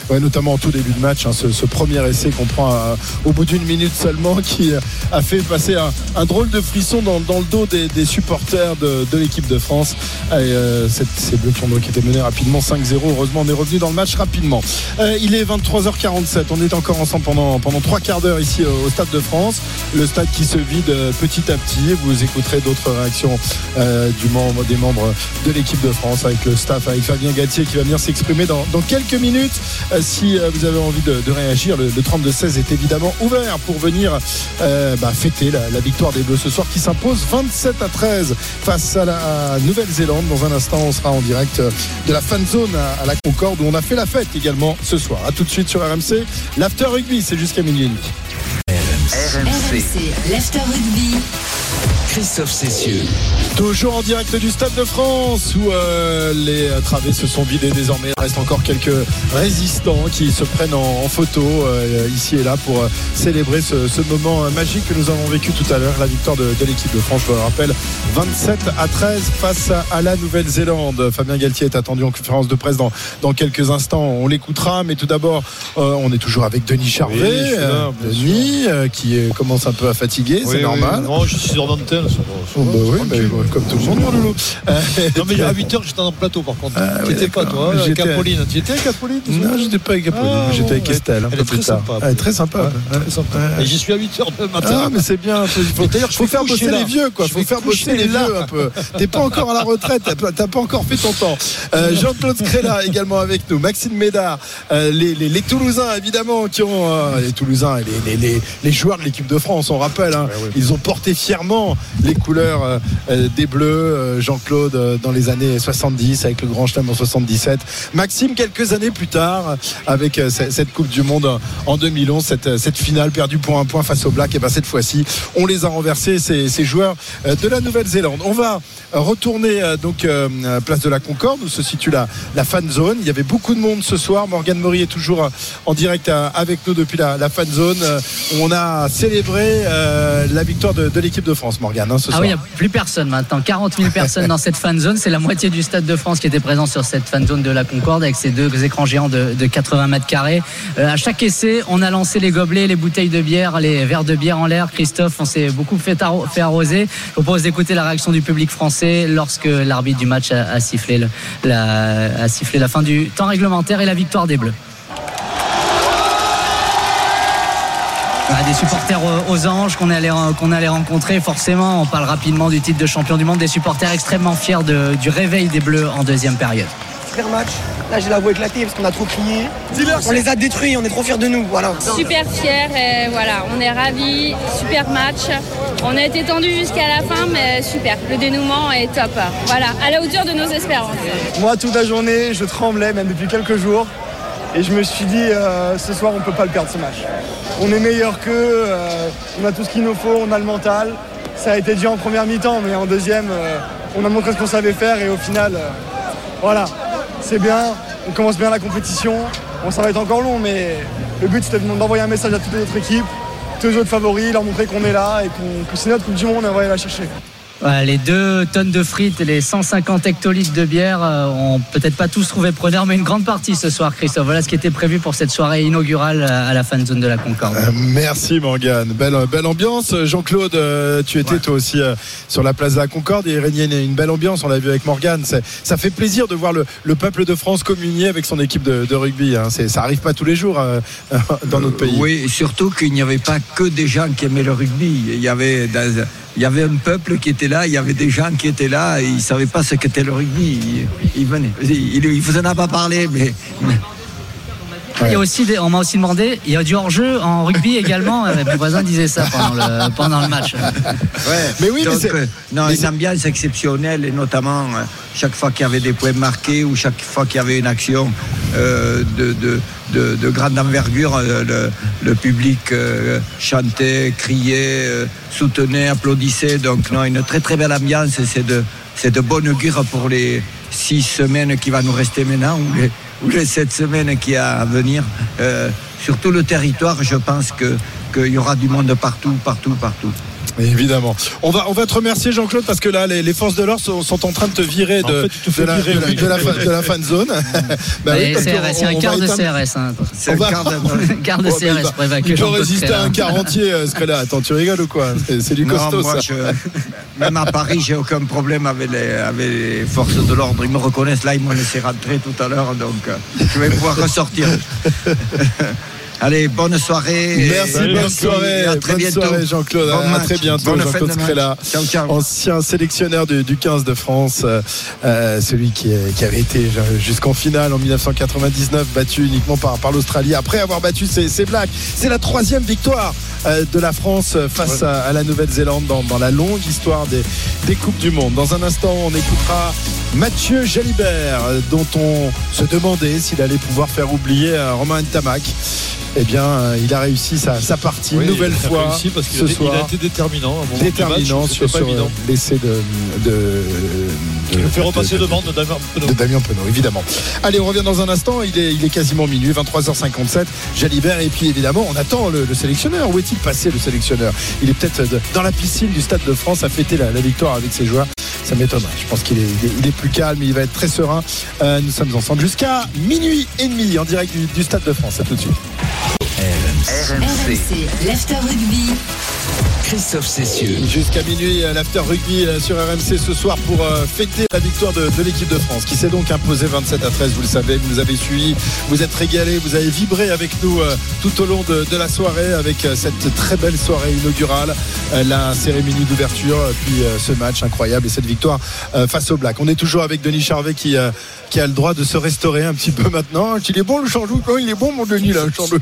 Notamment en tout début de match, hein, ce, premier essai qu'on prend au bout d'une minute seulement, qui a fait passer un, drôle de frisson dans, le dos des, supporters de, l'équipe de France. Et, euh, cette- qui été menés rapidement 5-0. Heureusement, on est revenu dans le match rapidement. Euh, il est 23h47. On est encore ensemble pendant, pendant trois quarts d'heure ici au, Stade de France. Le stade qui se vide euh, petit à petit. Vous écouterez d'autres réactions euh, du membre, des membres de l'équipe de France avec le staff, avec Fabien Galtier qui va venir s'exprimer dans quelques minutes. Si euh, vous avez envie de, réagir, le, le 32-16 est évidemment ouvert pour venir euh, bah, fêter la, la victoire des Bleus ce soir qui s'impose 27 à 13 face à la Nouvelle-Zélande. Dans un instant, on sera en direct euh, de la fan zone à, à la Concorde où on a fait la fête également ce soir. A tout de suite sur RMC. L'after rugby, c'est jusqu'à minuit et demi. RMC, l'After Rugby. Christophe Cessieux. Toujours en direct du Stade de France où euh, les euh, travées se sont vidées désormais. Il reste encore quelques résistants qui se prennent en, en photo euh, ici et là pour euh, célébrer ce, ce moment euh, magique que nous avons vécu tout à l'heure, la victoire de, de l'équipe de France. Je vous le rappelle, 27 à 13 face à, à la Nouvelle-Zélande. Fabien Galtier est attendu en conférence de presse dans, dans quelques instants. On l'écoutera, mais tout d'abord, euh, on est toujours avec Denis Charvet. Oui, là, Denis euh, qui commence un peu à fatiguer, Oui, c'est oui. normal. Non, je suis sur l'antenne. Oh, bah oui, bah, comme tout le monde, mon loulou. Non, mais à 8h, j'étais en plateau par contre. Ah, tu oui, étais pas, toi, avec J'étais- Apolline. Tu étais avec Apolline Non, soir j'étais pas avec Apolline, Ah, j'étais avec elle- Estelle un peu est très plus tard. sympa, Elle est très sympa. Ouais, très sympa. Et j'y suis à 8h le matin. Ah, mais c'est bien. Il faut, D'ailleurs, je faut faire bosser les vieux, quoi. Je Faut faire bosser les vieux un peu. T'es pas encore à la retraite. T'as pas- encore fait ton temps. Euh, Jean-Claude Scrella également avec nous. Maxime Médard. euh, les, les, les Toulousains, évidemment, qui ont. euh, les Toulousains les, les, les, les joueurs de l'équipe de France, on rappelle. hein, Ils ont porté fièrement les couleurs euh, euh, des Bleus. euh, Jean-Claude euh, dans les années 70 avec le Grand Chelem en 77. Maxime, quelques années plus tard, avec ce- cette Coupe du Monde en 2011, cette, cette finale perdue pour un point face aux Blacks, et ben cette fois-ci, on les a renversés, ces, ces joueurs de la Nouvelle-Zélande. On va retourner donc à place de la Concorde où se situe la, la fan zone. Il y avait beaucoup de monde ce soir. Morgane Maury est toujours en direct avec nous depuis la, la fan zone. On a célébré euh, la victoire de, de l'équipe de France, Morgane, hein, ce Ah soir. oui, il n'y a plus personne maintenant. 40 000 personnes dans cette fan zone. C'est la moitié du Stade de France qui était présent sur cette fan zone de la Concorde avec ces deux écrans géants de, de 80 mètres carrés. Euh, à chaque essai, on a lancé les gobelets, les bouteilles de bière, les verres de bière en l'air. Christophe, on s'est beaucoup fait, arro- fait arroser. Je propose d'écouter la réaction du public français lorsque l'arbitre du match a, a sifflé le- la, a sifflé la fin du temps réglementaire et la victoire des Bleus. Des supporters aux- anges qu'on allait, qu'on allait rencontrer. Forcément, on parle rapidement du titre de champion du monde. Des supporters extrêmement fiers de- du réveil des Bleus en deuxième période. frère match. Là, j'ai la voix éclatée parce qu'on a trop crié. On les a détruits, on est trop fiers de nous. Voilà. Super fiers et voilà, on est ravis. Super match. On a été tendu jusqu'à la fin, mais super. Le dénouement est top. Voilà, à la hauteur de nos espérances. Moi, toute la journée, je tremblais, même depuis quelques jours. Et je me suis dit, euh, ce soir, on ne peut pas le perdre ce match. On est meilleur qu'eux, euh, on a tout ce qu'il nous faut, on a le mental. Ça a été dit en première mi-temps, mais en deuxième, euh, on a montré ce qu'on savait faire et au final, voilà, c'est bien. On commence bien la compétition. Bon, ça va être encore long, mais le but, c'était de- d'envoyer un message à toutes les autres équipes, tous les autres favoris, leur montrer qu'on est là et que c'est notre Coupe du Monde on va aller la chercher. Ouais, les deux tonnes de frites et les 150 hectolitres de bière euh, ont peut-être pas tous trouvé preneur, mais une grande partie ce soir, Christophe. Voilà ce qui était prévu pour cette soirée inaugurale euh, à la fan zone de la Concorde. Euh, Merci Morgane, belle, belle ambiance. Jean-Claude, euh, tu étais toi aussi euh, sur la place de la Concorde et il régnait une, une belle ambiance, on l'a vu avec Morgane. Ça fait plaisir de voir le, le peuple de France communier avec son équipe de, de rugby. hein. Ça arrive pas tous les jours euh, dans notre pays. Oui, et surtout qu'il n'y avait pas que des gens qui aimaient le rugby. Il y avait, dans- il y avait un peuple qui était là, il y avait des gens qui étaient là ils ne savaient pas ce qu'était le rugby. Ils, ils venaient. Il ne vous en a pas parlé, mais. Il y a aussi des- on m'a aussi demandé, il y a du hors-jeu en rugby également. Mes voisins disaient ça pendant le, pendant le match. Ouais. oui, mais Donc, c'est- euh, non, une ambiance exceptionnelle et notamment euh, chaque fois qu'il y avait des points marqués ou chaque fois qu'il y avait une action euh, de, de, de- de grande envergure, le, le public euh, chantait, criait, soutenait, applaudissait. Donc non, une très très belle ambiance et c'est de, c'est de bonne augure pour les six semaines qui va nous rester maintenant ou les, sept semaines qui a à venir. Euh, sur tout le territoire, je pense qu'il y aura du monde partout, partout, partout. Évidemment. On va, on va te remercier Jean-Claude parce que là les, les forces de l'ordre sont, sont en train de te virer En de, fait, la, virer, de la- oui. de la fa- de la fan zone. Bah oui, a un quart de CRS. hein. C'est un quart de- Oh, il CRS va- pour évacuer Il peut Jean-Claude résister à un quart entier, euh, ce que là. Attends, tu rigoles ou quoi? C'est c'est du Non, costaud moi, ça. je- même à Paris, j'ai aucun problème avec les, avec les forces de l'ordre. Ils me reconnaissent là, ils m'ont laissé rentrer tout à l'heure, donc euh, je vais pouvoir ressortir. Allez, bonne soirée. Merci, bonne soirée, à très bonne bientôt. soirée Jean-Claude. À très bientôt, Jean-Claude ciao. ancien sélectionneur du, du 15 de France, euh, euh, celui qui, est- qui avait été jusqu'en finale en 1999, battu uniquement par, par l'Australie, après avoir battu ses, ses Blacks. C'est la troisième victoire euh, de la France face à, à la Nouvelle-Zélande dans, dans la longue histoire des, des Coupes du Monde. Dans un instant, on écoutera Mathieu Jalibert, euh, dont on se demandait s'il allait pouvoir faire oublier euh, Romain Ntamak. Eh bien, euh, il a réussi sa, sa partie Oui, une nouvelle il a fois réussi parce qu'il ce a, été- il soir. a été déterminant. à déterminant match, sur, sur évident. l'essai de, de, de- le fait repasser de- devant de Damien Penaud. de Damien Penaud, évidemment. Allez, on revient dans un instant. Il est, il est quasiment minuit, 23h57. Jalibert, et puis évidemment, on attend le, le sélectionneur. Où est-il passé, le sélectionneur? Il est peut-être de- dans la piscine du Stade de France à fêter la, la victoire avec ses joueurs. Ça m'étonnerait. Je pense qu'il est, il est, est plus calme, il va être très serein. Euh, nous sommes ensemble jusqu'à minuit et demi en direct du, du Stade de France. À tout de suite. RMC, l'after rugby. Christophe Cessieux. Jusqu'à minuit, euh, l'after rugby euh, sur RMC ce soir pour euh, fêter la victoire de, de l'équipe de France qui s'est donc imposée 27 à 13. Vous le savez, vous nous avez suivis, vous êtes régalés, vous avez vibré avec nous tout au long de, de la soirée avec cette très belle soirée inaugurale, la cérémonie d'ouverture, puis ce match incroyable et cette victoire face aux Blacks. On est toujours avec Denis Charvet qui, qui a le droit de se restaurer un petit peu maintenant. Il est bon le chandouk, il est bon mon Denis là, le chandouk.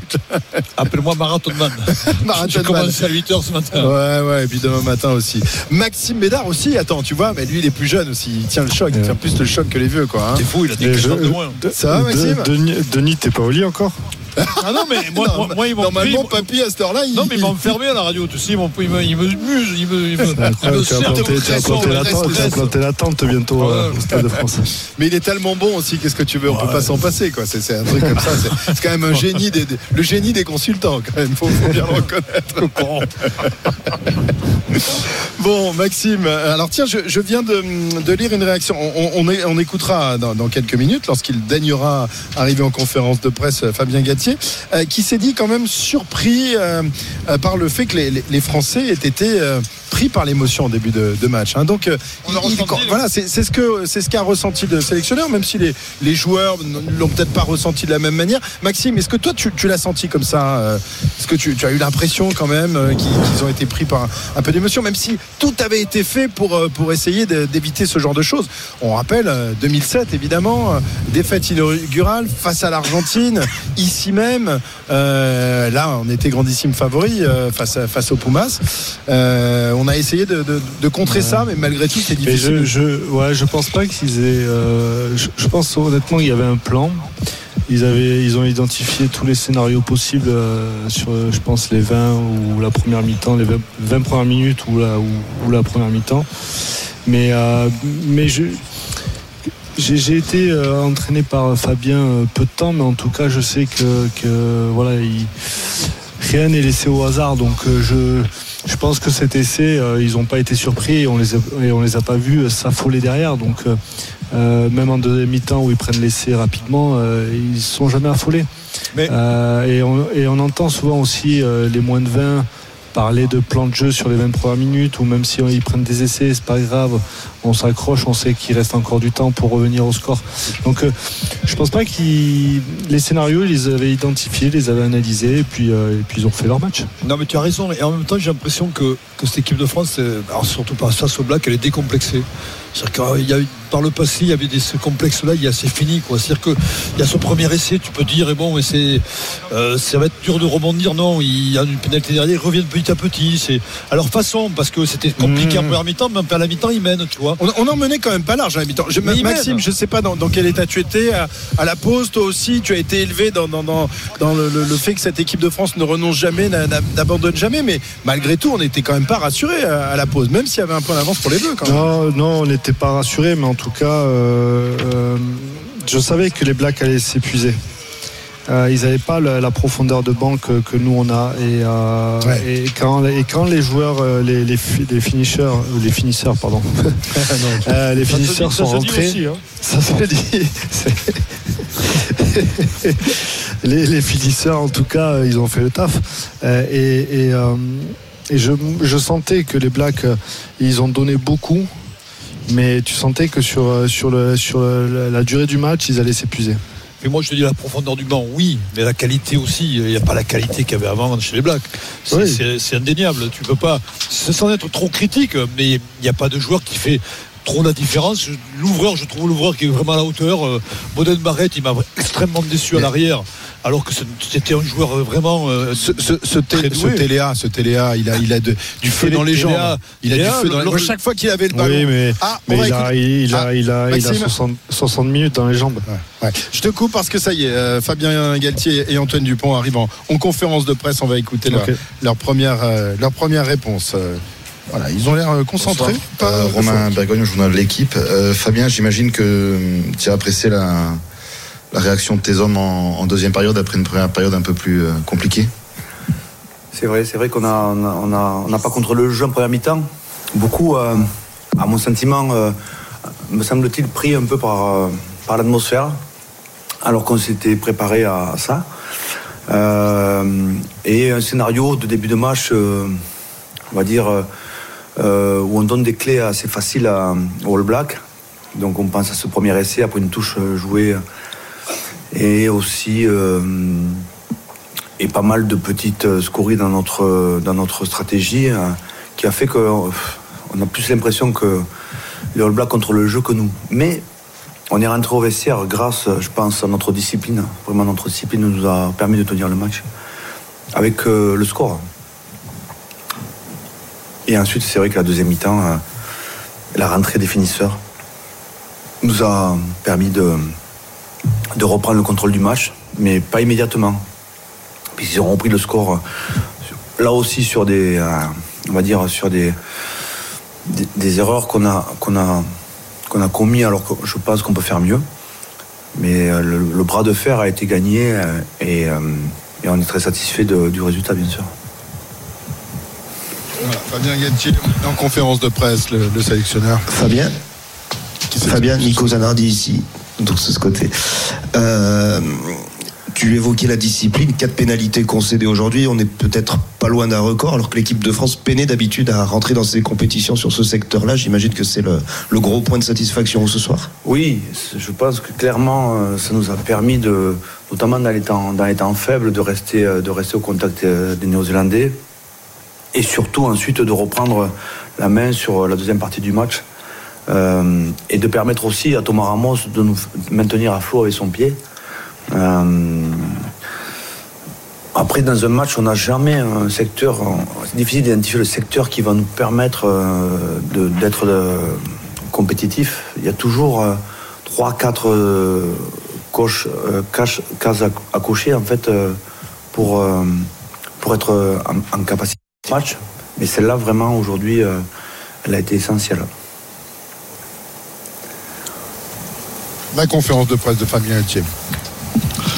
Appelle-moi Marathon Man. Marathon J'ai Man. commencé à 8h ce matin. Ouais, ouais, et puis demain matin aussi. Maxime Bédard aussi, attends, tu vois, mais lui il est plus jeune aussi, il tient le choc, il tient plus le choc que les vieux, quoi. hein. T'es fou, il a des de moins. Ça va, Maxime De- Denis, Denis, t'es pas au lit encore? Ah non, mais moi, moi, moi, ils m'ont Normalement, pris- papy, à cette heure-là, il. Non, mais ils m'ont fermé à la radio, tu sais, ils m'ont- ils me, ils me muse, ils me, ils me, ils me Incroyable, tu planter de la tente, bientôt euh, au Stade de France. Mais il est tellement bon aussi, qu'est-ce que tu veux, on peut pas s'en passer, quoi. C'est un truc comme ça, c'est- quand même un génie, des, des- le génie des consultants, quand même, faut, faut bien le reconnaître. Bon, Maxime, alors tiens, je, je viens de, de lire une réaction. On, on, est- on écoutera dans, dans quelques minutes, lorsqu'il daignera arriver en conférence de presse, Fabien Gatier, euh, qui s'est dit quand même surpris euh, euh, par le fait que les, Français aient été pris par l'émotion en début de, de match. hein. Donc, euh, il- il- quand- voilà, c'est ce que c'est ce qu'a ressenti le sélectionneur, même si les, les joueurs ne l'ont peut-être pas ressenti de la même manière. Maxime, est-ce que toi tu, tu l'as senti comme ça euh, Est-ce que tu, tu as eu l'impression quand même euh, qu'ils ont été pris par un, un peu d'émotion, même si tout avait été fait pour pour essayer d'éviter ce genre de choses? On rappelle euh, 2007 évidemment, défaite inaugurale face à l'Argentine, ici même. Euh, là, on était grandissime favori face à, face aux Pumas. Euh, on a essayé de, de- de contrer ça, mais malgré tout, c'est Mais difficile. je, je, ouais, je pense pas qu'ils aient. euh, je, je pense honnêtement qu'il y avait un plan. Ils, avaient, ils ont identifié tous les scénarios possibles euh, sur, je pense, les 20 ou la première mi-temps, les 20, 20 premières minutes ou la, ou, ou la première mi-temps. Mais, euh, mais je. J'ai j'ai été euh, entraîné par Fabien euh, peu de temps, mais en tout cas, je sais que, que voilà, il- rien n'est laissé au hasard. Donc, euh, je, je pense que cet essai, euh, ils n'ont pas été surpris et on les a, et on les a pas vus euh, s'affoler derrière. Donc, euh, même en deuxième mi-temps où ils prennent l'essai rapidement, euh, ils ne sont jamais affolés. Euh, et, on, et on entend souvent aussi euh, les moins de 20 parler de plan de jeu sur les 20 premières minutes ou même si ils prennent des essais, c'est pas grave, on s'accroche, on sait qu'il reste encore du temps pour revenir au score. Donc euh, je pense pas qu'ils les scénarios, ils les avaient identifiés, les avaient analysés et puis, euh, puis ils ont fait leur match. Non, mais tu as raison. Et en même temps, j'ai l'impression que, que cette équipe de France, euh, surtout par face au Black, elle est décomplexée. C'est-à-dire qu'il y a eu- par le passé, il y avait des, ce complexe-là, il y a c'est fini. quoi. C'est-à-dire qu'il y a ce premier essai, tu peux dire, et bon, mais c'est, euh, ça va être dur de rebondir. Non, il y a une pénalité derrière, ils reviennent petit à petit. C'est à leur façon, parce que c'était compliqué en première mi-temps, mais à la mi-temps, ils mènent, tu vois. On, on en menait quand même pas large à la mi-temps. Je- Maxime, mène. je sais pas dans, dans quel état tu étais à, à la pause. Toi aussi, tu as été élevé dans, dans, dans, dans le, le- le fait que cette équipe de France ne renonce jamais, n'a- n'a- n'abandonne jamais. Mais malgré tout, on n'était quand même pas rassuré à, à la pause, même s'il y avait un point d'avance pour les Bleus. Quand même. Non, non, on n'était pas rassurés, mais en tout cas, euh, euh, je savais que les Blacks allaient s'épuiser. Euh, ils n'avaient pas la, la profondeur de banc que, que nous on a et, euh, et, quand, et quand les joueurs, les, les, les finishers, les finisseurs, pardon, Euh, les finisseurs sont rentrés. aussi, hein. Ça se dit. Les, les finisseurs, en tout cas, ils ont fait le taf. Et et, et je, je sentais que les Blacks, ils ont donné beaucoup, mais tu sentais que sur, euh, sur, le, sur le- la durée du match, ils allaient s'épuiser. Mais moi, je te dis la profondeur du banc, oui, mais la qualité aussi. Il n'y a pas la qualité qu'il y avait avant chez les Blacks. C'est Oui. indéniable. Tu peux pas, c'est sans être trop critique, mais il n'y a pas de joueur qui fait trop la différence. L'ouvreur, je trouve l'ouvreur qui est vraiment à la hauteur. Euh, Boden Barrett, il m'a extrêmement déçu à l'arrière, alors que c'était un joueur euh, vraiment. euh, Ce, ce, ce, très té- ce doué. Téléa, ce Téléa, il a, il a de- du feu dans les jambes. Il a du feu dans les le- jambes. Chaque fois qu'il avait le ballon. Oui, mais, Ah, mais va il, a, il, a, Ah, il, a, il a Maxime 60, 60 minutes dans les jambes. Ouais. Je te coupe parce que ça y est, euh, Fabien Galtier et Antoine Dupont arrivent en, en conférence de presse. On va écouter leur, première, euh, leur première réponse. Voilà, ils ont l'air euh, concentrés. Pas Euh, Romain. Bergogne, journal de l'équipe. Euh, Fabien, j'imagine que tu as apprécié la, la réaction de tes hommes en, en deuxième période après une première période un peu plus euh, compliquée? C'est vrai, c'est vrai qu'on a, on a, on a- on n'a pas contrôlé le jeu en première mi-temps. Beaucoup, euh, à mon sentiment, euh, me semble-t-il, pris un peu par, euh, par l'atmosphère, alors qu'on s'était préparé à ça. Euh, et un scénario de début de match, euh, on va dire, euh, où on donne des clés assez faciles à, All Black. Donc on pense à ce premier essai après une touche euh, jouée. Et aussi euh, et pas mal de petites scories dans notre, stratégie qui a fait qu'on a plus l'impression que les All Blacks contre le jeu que nous. Mais on est rentré au vestiaire grâce, je pense, à notre discipline. Vraiment, notre discipline nous a permis de tenir le match avec le score. Et ensuite, c'est vrai que la deuxième mi-temps, euh, la rentrée des finisseurs nous a permis de, de reprendre le contrôle du match, mais pas immédiatement. Ils ont repris le score euh, là aussi sur des, euh, on va dire sur des, des, erreurs qu'on a, qu'on a, a commis alors que je pense qu'on peut faire mieux. Mais le, bras de fer a été gagné et, on est très satisfait du résultat, bien sûr. Voilà, Fabien Galtier en conférence de presse, le, le sélectionneur. Fabien Fabien, Nico Zanardi ici, donc de ce côté. Euh, tu évoquais la discipline, quatre pénalités concédées aujourd'hui, on est peut-être pas loin d'un record, alors que l'équipe de France peinait d'habitude à rentrer dans ces compétitions sur ce secteur-là. J'imagine que c'est le, le gros point de satisfaction ce soir. Oui, je pense que clairement, euh, ça nous a permis de, notamment dans les temps, dans les temps faibles, de rester, euh, de rester au contact des Néo-Zélandais et surtout ensuite de reprendre la main sur la deuxième partie du match euh, et de permettre aussi à Thomas Ramos de nous maintenir à flot avec son pied. Euh, après, dans un match, on n'a jamais un secteur. C'est difficile d'identifier le secteur qui va nous permettre euh, d'être compétitif. Il y a toujours euh, trois, quatre euh, coches, euh, caches- cases à, cocher en fait pour, pour être en, capacité match. Mais celle-là, vraiment, aujourd'hui, euh, elle a été essentielle. La conférence de presse de Fabien Etier.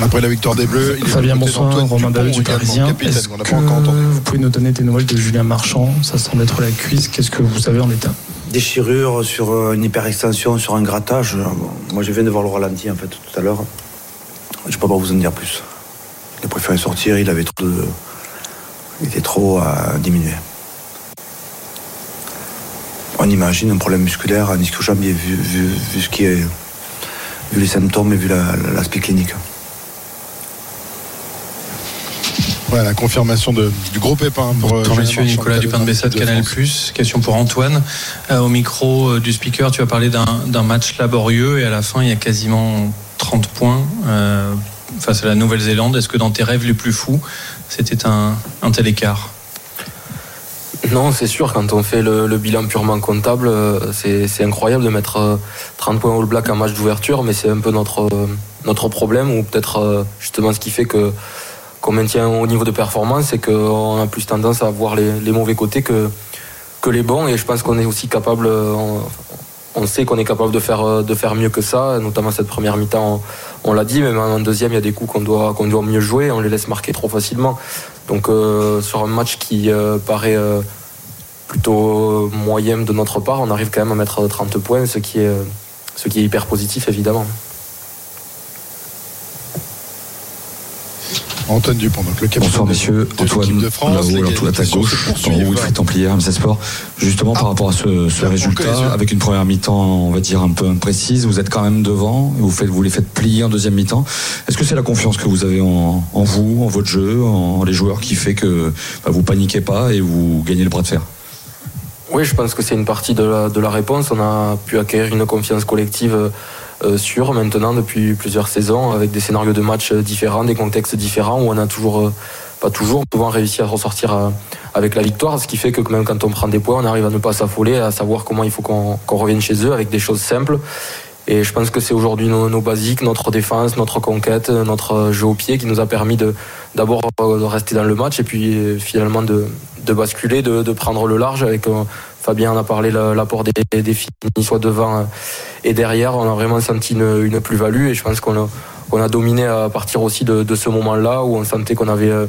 Après la victoire des Bleus, il est Fabien, bonsoir. Romain David du Parisien. Est-ce qu'on n'a que pas encore entendu. vous pouvez nous donner des nouvelles de Julien Marchand? Ça semble être la cuisse. Qu'est-ce que vous savez en état Déchirure sur euh, une hyperextension, sur un grattage. Euh, Moi, je viens de voir le ralenti en fait tout à l'heure. Je peux pas vous en dire plus. Il a préféré sortir, il avait trop de. Il était trop à diminuer. On imagine un problème musculaire, un ischio-jambier, vu, vu, vu ce qui est. vu les symptômes et vu la- la- l'aspect clinique. Voilà, la confirmation de- du gros pépin pour euh, Bonjour Julien messieurs, Marchand, Nicolas Dupin de Bessade, de Canal+. France. Question pour Antoine. Euh, au micro euh, du speaker, tu as parlé d'un d'un match laborieux et à la fin, il y a quasiment 30 points euh, face à la Nouvelle-Zélande. Est-ce que dans tes rêves les plus fous, c'était un, tel écart? Non, c'est sûr, quand on fait le, bilan purement comptable, euh, c'est incroyable de mettre euh, 30 points All Black en match d'ouverture, mais c'est un peu notre, euh, problème, ou peut-être euh, justement ce qui fait qu'on maintient au niveau de performance, c'est qu'on a plus tendance à voir les, mauvais côtés que, les bons, et je pense qu'on est aussi capable, euh, on sait qu'on est capable de faire, euh, de faire mieux que ça, notamment cette première mi-temps, on, l'a dit, même en deuxième, il y a des coups qu'on doit, mieux jouer, on les laisse marquer trop facilement. Donc euh, sur un match qui euh, paraît plutôt moyen de notre part, on arrive quand même à mettre 30 points, ce qui est hyper positif évidemment. Antoine Dupont, donc le capitaine Bonsoir messieurs, Antoine de France, alors tout à ta qualifications gauche, MC Sport. Justement par rapport à ce, résultat, avec une première mi-temps, on va dire un peu imprécise, vous êtes quand même devant, et vous, faites, vous les faites plier en deuxième mi-temps. Est-ce que c'est la confiance que vous avez en, en vous, en votre jeu, en les joueurs qui fait que bah, vous paniquez pas et vous gagnez le bras de fer? Oui, je pense que c'est une partie de la, de la réponse. On a pu acquérir une confiance collective euh, sûre maintenant depuis plusieurs saisons, avec des scénarios de match différents, des contextes différents, où on a toujours, euh, pas toujours, souvent réussi à ressortir euh, avec la victoire, ce qui fait que même quand on prend des points, on arrive à ne pas s'affoler, à savoir comment il faut qu'on revienne chez eux avec des choses simples. Et je pense que c'est aujourd'hui nos, nos basiques, notre défense, notre conquête, notre jeu au pied qui nous a permis de d'abord euh, de rester dans le match et puis euh, finalement de, de basculer, de, de prendre le large avec euh, Fabien en a parlé l'apport des, des filles, soit devant euh, et derrière. On a vraiment senti une, une plus-value et je pense qu'on a, dominé à partir aussi de, ce moment-là où on sentait qu'on avait euh,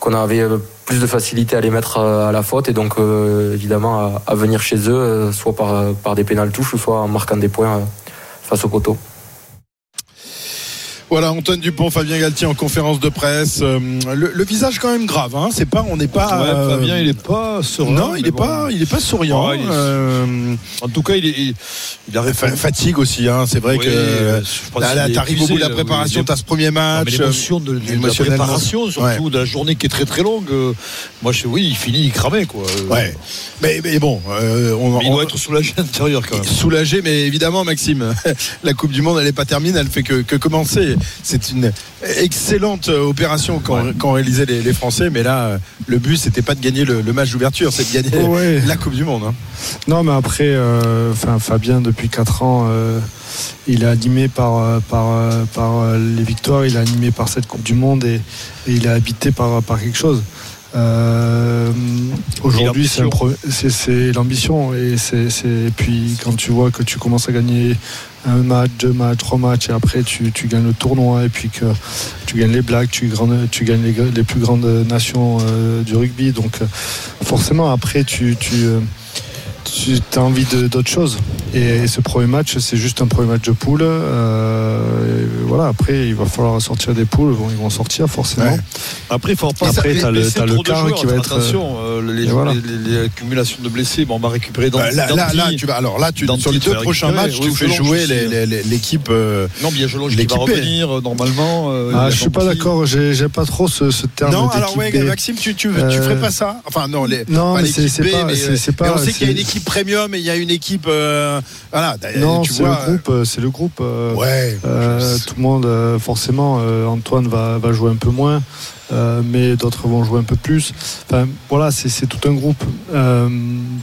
qu'on avait euh, plus de facilité à les mettre à la faute et donc évidemment à, venir chez eux, soit par, des pénales touches ou soit en marquant des points face au poteau. Voilà, Antoine Dupont, Fabien Galtier en conférence de presse. Euh, le, le visage quand même grave, hein. C'est pas, on n'est pas. Ouais, euh, Fabien, il est pas serein. Non, il est bon. pas, il est pas souriant. Ouais, il est- Euh, En tout cas, il, est, il, il a fa- fatigue aussi, hein. C'est vrai Oui, que là, t'arrives au bout de la préparation, oui. t'as ce premier match. l'émotion de, de- de la préparation, surtout Ouais. de la journée qui est très très longue. moi, je, oui, il finit, il cramait quoi. Ouais. Mais, mais bon, on, mais il on- doit être soulagé à l'intérieur quand même. soulagé, mais évidemment, Maxime, la Coupe du Monde, elle n'est pas terminée, elle fait que, que commencer. C'est une excellente euh, opération qu'ont réalisé les, les Français, mais là, euh, le but, c'était pas de gagner le, le match d'ouverture, c'est de gagner Ouais. la Coupe du Monde. hein. Non, mais après, euh, enfin, Fabien, depuis 4 ans, euh, il est animé par, par, par les victoires, il est animé par cette Coupe du Monde et, et il est habité par, par quelque chose. Euh, Aujourd'hui, c'est l'ambition. Et, c'est- c'est- et puis, quand tu vois que tu commences à gagner un match, deux matchs, trois matchs, et après tu, tu gagnes le tournoi, et puis que tu gagnes les Blacks, tu, gagnes- les, les plus grandes nations euh, du rugby. Donc, euh, forcément, après, tu, tu, euh, tu as envie d'autre chose. Et, ce premier match, c'est juste un premier match de poule. Euh, voilà, après, il va falloir sortir des poules. Bon, ils vont sortir forcément. Après, il faut pas Après, t'as le, t'as le quart qui va être. Attention, euh, les, et voilà. les- les- les accumulations de blessés, bon, on va récupérer dans Bah, là, là, là, tu vas, alors là, tu, Dans sur les deux prochains matchs, Oui, tu fais jouer les- hein. les- les- l'équipe. euh, Non, a Jelonge qui va revenir euh, normalement. euh, Ah, je suis pas d'accord. J'ai, j'ai pas trop ce, ce terme. Non, alors ouais. Maxime, tu, tu, tu Euh, ferais pas ça? Enfin, non, les, non, c'est- pas- euh, on sait qu'il y a une équipe premium et il y a une équipe. euh, voilà, Non, tu c'est vois. le groupe. euh, C'est le groupe. euh, Ouais. tout le monde, forcément, Antoine va, va jouer un peu moins, mais d'autres vont jouer un peu plus. Enfin, voilà, c'est tout un groupe.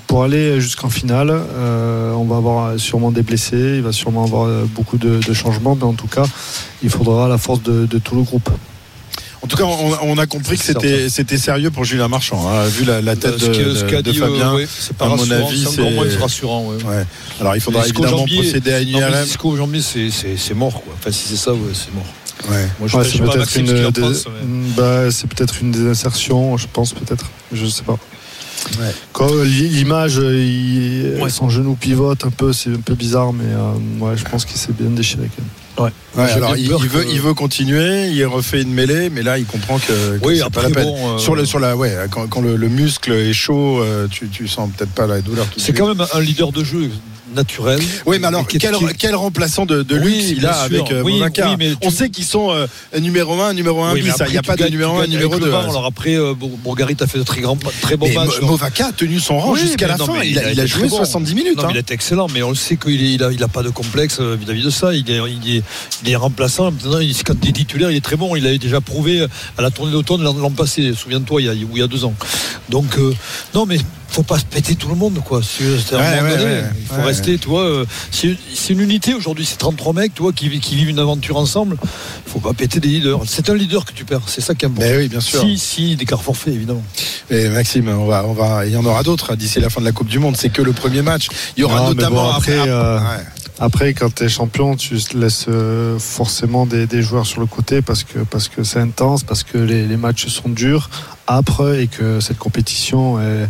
Pour aller jusqu'en finale, on va avoir sûrement des blessés, il va sûrement avoir beaucoup de, de changements, mais en tout cas, il faudra la force de, de tout le groupe. En tout cas, on, on a compris que c'était c'était sérieux pour Julien Marchand, hein, vu la, la tête Euh, ce de, ce de- de dit, Fabien. euh, ouais, c'est pas à mon avis, c'est encore moins rassurant, ouais. Ouais. Alors, il faudra évidemment Jambier- procéder à une IRM. Jambier, c'est- c'est c'est mort, quoi. Enfin, si c'est ça, ouais, c'est mort. Ouais. Moi, je Ouais, c'est peut-être une, ce des- pense, mais- bah, c'est peut-être une désinsertion, je pense peut-être, je sais pas. Quand euh, l'i- l'image, euh, il- son genou pivote un peu, c'est un peu bizarre, mais euh, ouais, je pense qu'il s'est bien déchiré quand même. Ouais, alors il, veut, que- il veut continuer, il refait une mêlée, mais là il comprend que, que Oui, c'est après, pas la peine. bon, euh, Sur le, sur la, ouais, quand, quand le, le muscle est chaud, euh, tu, tu sens peut-être pas la douleur. C'est quand même un leader de jeu naturel. Oui, mais alors quel, quel remplaçant de, de Oui, luxe il a sûr. avec euh, Oui, On sait qu'ils sont euh, numéro 1, numéro 1 Oui, mais bis. Il après, n'y a pas de numéro tu 1, gagnes numéro avec 2. le banc. Alors après, euh, Bour- Bourgarit a fait de très, grands, très matchs. Mo- Movaca a tenu son rang jusqu'à la non, fin. Il a, il a été joué très bon. 70 minutes. Non, hein. il est excellent, mais on le sait qu'il est- il a, il a pas de complexe euh, vis-à-vis de ça. Il est, il est, il est remplaçant. Maintenant, il, quand il est titulaire, il est très bon. Il avait déjà prouvé à la tournée d'automne l'an passé. Souviens-toi, il y a, il y a deux ans. Donc, euh, non, mais faut pas se péter tout le monde, quoi. C'est- c'est Ouais, donné, ouais. il faut Ouais, rester, tu vois. euh, C'est une unité aujourd'hui, c'est 33 mecs, tu vois, qui, qui vivent une aventure ensemble. Il faut pas péter des leaders. C'est un leader que tu perds. C'est ça qui est important. Mais oui, bien sûr. Si, si, des cartes forfaits, évidemment. Et Maxime, on va, on va, il y en aura d'autres hein, d'ici la fin de la Coupe du Monde. C'est que le premier match. Il y aura Non, mais notamment bon, après, euh, ouais. Après, quand tu es champion, tu laisses euh, forcément des, des joueurs sur le côté parce que parce que c'est intense, parce que les, les matchs sont durs, âpres et que cette compétition est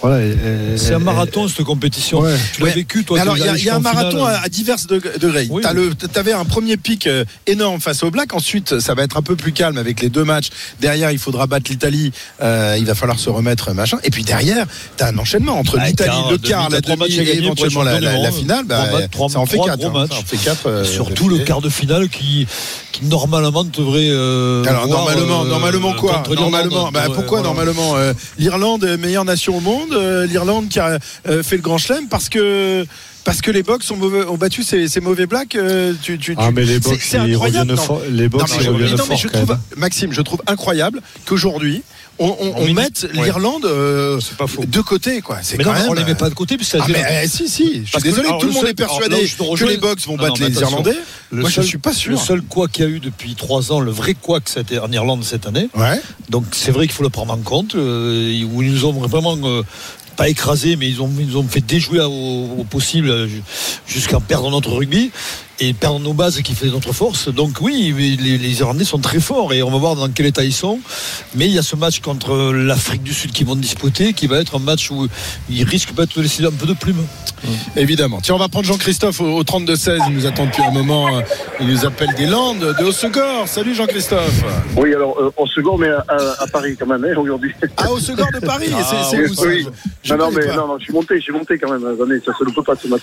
voilà. est- est- C'est un est- marathon, cette compétition. Ouais. Tu l'as Ouais. vécu, toi alors, tu il y a, allé il y a un marathon finale. à, à divers deg- degrés. Oui, le- T'avais un premier pic euh, énorme face au Black. Ensuite, ça va être un peu plus calme avec les deux matchs. Derrière, il faudra battre l'Italie. Euh, il va falloir se remettre, machin. Et puis derrière, t'as un enchaînement entre Ah, l'Italie, le quart, la demi et éventuellement la, finale. Bah, ça en fait hein. matchs. Ça en fait quatre. euh, surtout le quart de finale qui, qui normalement devrait. euh, Alors voir, normalement, euh, normalement quoi? Normalement, bah, Ouais, pourquoi normalement euh, L'Irlande meilleure nation au monde, euh, l'Irlande qui a euh, fait le Grand Chelem parce que parce que les Box ont, mauvais- ont battu ces, ces mauvais blacks. euh, tu, tu, Ah, mais les Box, ils reviennent fort. Les Box, Non, mais ils je- reviennent mais non, mais fort, je quand trouve, même. Maxime, je trouve incroyable qu'aujourd'hui on, on, on mette ouais. l'Irlande euh, de côté, quoi. C'est quand non, même. on les met pas de côté, ça Ah, mais euh, si, si. Je suis désolé. tout le monde est persuadé que les Box vont battre les. Irlandais. Moi, je suis pas sûr. Le seul quoi qu'il y a eu depuis trois ans, le vrai quoi que c'était en Irlande cette année. Ouais. Donc c'est vrai qu'il faut le prendre en compte. euh, où ils nous ont vraiment euh, pas écrasé, mais ils ont, ils ont fait déjouer au, au possible euh, jusqu'à perdre notre rugby et perdre nos bases qui fait notre force. Donc oui, les, les Irlandais sont très forts et on va voir dans quel état ils sont. Mais il y a ce match contre l'Afrique du Sud qui vont disputer, qui va être un match où ils risquent peut-être de laisser un peu de plume. Évidemment. Tiens, on va prendre Jean-Christophe au, au 32-16. Il nous attend depuis un moment. Il nous appelle des Landes, de Haut-Segor. Salut Jean-Christophe. Oui, alors euh, gourde, mais à, à Paris quand même, hein, aujourd'hui. Ah, Haut-Segor de Paris Ah, C'est- où ça? oui. Je non, non, mais pas. non, non, je suis monté, je suis monté quand même. Attendez, ça se le peut pas ce match.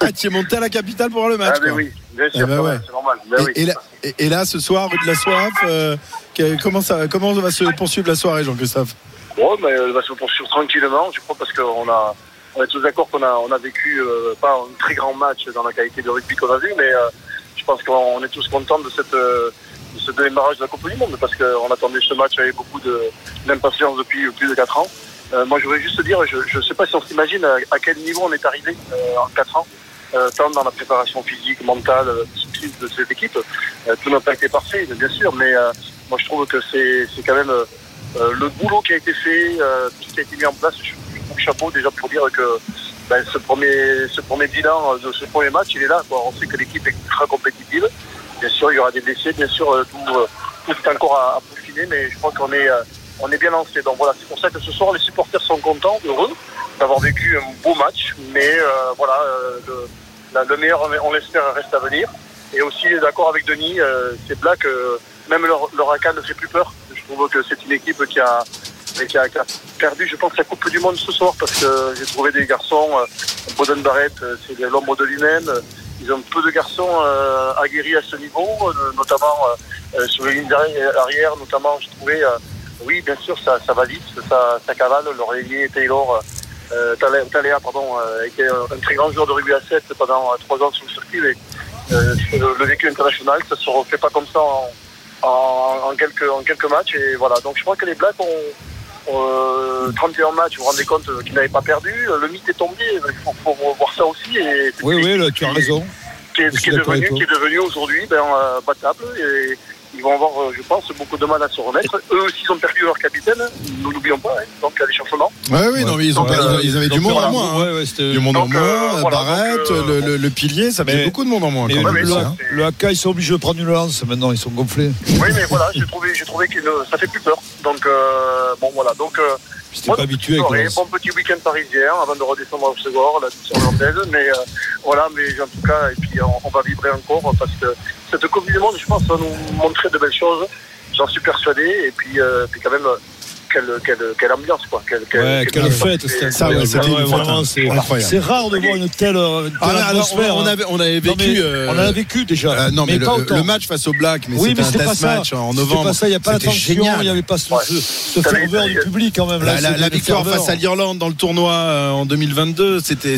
Ah, tu es monté à la capitale pour voir le match. ah, mais quoi. oui, bien Eh sûr, ben ouais. c'est normal. Ben oui. Et, là, et- et là, ce soir, rue de la Soif, euh, comment, ça, comment va se poursuivre la soirée, Jean-Christophe? Bon, mais elle va se poursuivre tranquillement, je crois, parce qu'on a, on est tous d'accord qu'on a, on a vécu euh, pas un très grand match dans la qualité de rugby qu'on a vu, mais euh, je pense qu'on est tous contents de cette. de ce démarrage de la Coupe du Monde parce qu'on attendait ce match avec beaucoup de- d'impatience depuis plus de 4 ans. Euh, moi, je voudrais juste dire, je ne sais pas si on s'imagine à, à quel niveau on est arrivé euh, en 4 ans, tant dans la préparation physique, mentale, euh, discipline de cette équipe. Euh, tout n'a pas été parfait, bien sûr, mais euh, moi, je trouve que c'est quand même euh, euh, le boulot qui a été fait, euh, tout ce qui a été mis en place. Je chapeau déjà pour dire que ben, ce, premier, ce premier bilan de ce premier match, il est là. Quoi. On sait que l'équipe est ultra compétitive. Bien sûr, il y aura des blessés, bien sûr, euh, tout, euh, tout est encore à, à peaufiner, mais je crois qu'on est, euh, on est bien lancé. Donc voilà, c'est pour ça que ce soir, les supporters sont contents, heureux. D'avoir vécu un beau match. Mais euh, voilà, euh, le, meilleur, on l'espère, reste à venir. Et aussi d'accord avec Denis, euh, c'est Black, même leur, leur ne fait plus peur. Je trouve que c'est une équipe qui a, qui a, perdu, je pense, la Coupe du Monde ce soir parce que j'ai trouvé des garçons, Boden Barrett, c'est l'ombre de lui-même. Ils ont peu de garçons aguerris à ce niveau, notamment sur les lignes arrière, notamment, je trouvais, oui, bien sûr, ça, ça va vite, ça, cavale. L'oreiller Taylor, euh, Talea, pardon, euh, était un, très grand joueur de rugby à 7 pendant euh, trois ans sur le circuit. mais, euh, le, le vécu international, ça se refait pas comme ça en, en, en quelques, en quelques matchs. Et voilà, donc je crois que les Blacks ont, ont, euh, 31 matchs, vous vous rendez compte euh, qu'ils n'avaient pas perdu. Le mythe est tombé, il faut, faut voir ça aussi. Et Oui, oui, là, tu as raison. qui est, qui est devenu, toi. qui est devenu aujourd'hui ben, euh, battable et ils vont avoir, euh, je pense, beaucoup de mal à se remettre. Eux aussi, ils ont perdu leur capitaine, nous n'oublions pas, hein, donc il y a des changements. Ouais, oui, non, mais ils, ont Donc, euh, ils avaient du donc, monde en moins. hein. Ouais, ouais, c'était- du monde Donc, en euh, moins, voilà, euh, le, le- le pilier, ça fait Mais- beaucoup de monde en moins. Quand le, même, le- ça, hein. le AK, ils sont obligés de prendre une lance maintenant, ils sont gonflés. Oui, mais voilà, j'ai trouvé, j'ai trouvé que ça fait plus peur. Donc, euh, bon, voilà. Donc, euh, J'étais pas habitué avec soirée, bon petit week-end parisien avant de redescendre au Segor, la mission hollandaise. Mais euh, voilà, mais en tout cas, et puis on, on va vibrer encore parce que cette Coupe Monde, je pense, va nous montrer de belles choses. J'en suis persuadé. Et puis, euh, puis quand même, quelle, quelle, quelle ambiance, quoi. Quelle, quelle, Ouais, quelle fête, c'était Ça, ouais, c'était une fête, vraiment, c'est Incroyable. c'est rare de voir une telle, une telle Ah, atmosphère. on, hein. avait, on avait Non, vécu. mais euh, on en a vécu déjà. euh, non, mais, le, match face au Black, mais oui, mais c'était un pas test ça. match en C'était novembre. pas ça, il n'y a pas la C'était tension, génial. il n'y avait pas ce, ce, ferveur du public quand même. Là, La, victoire face à l'Irlande dans le tournoi euh, en 2022, c'était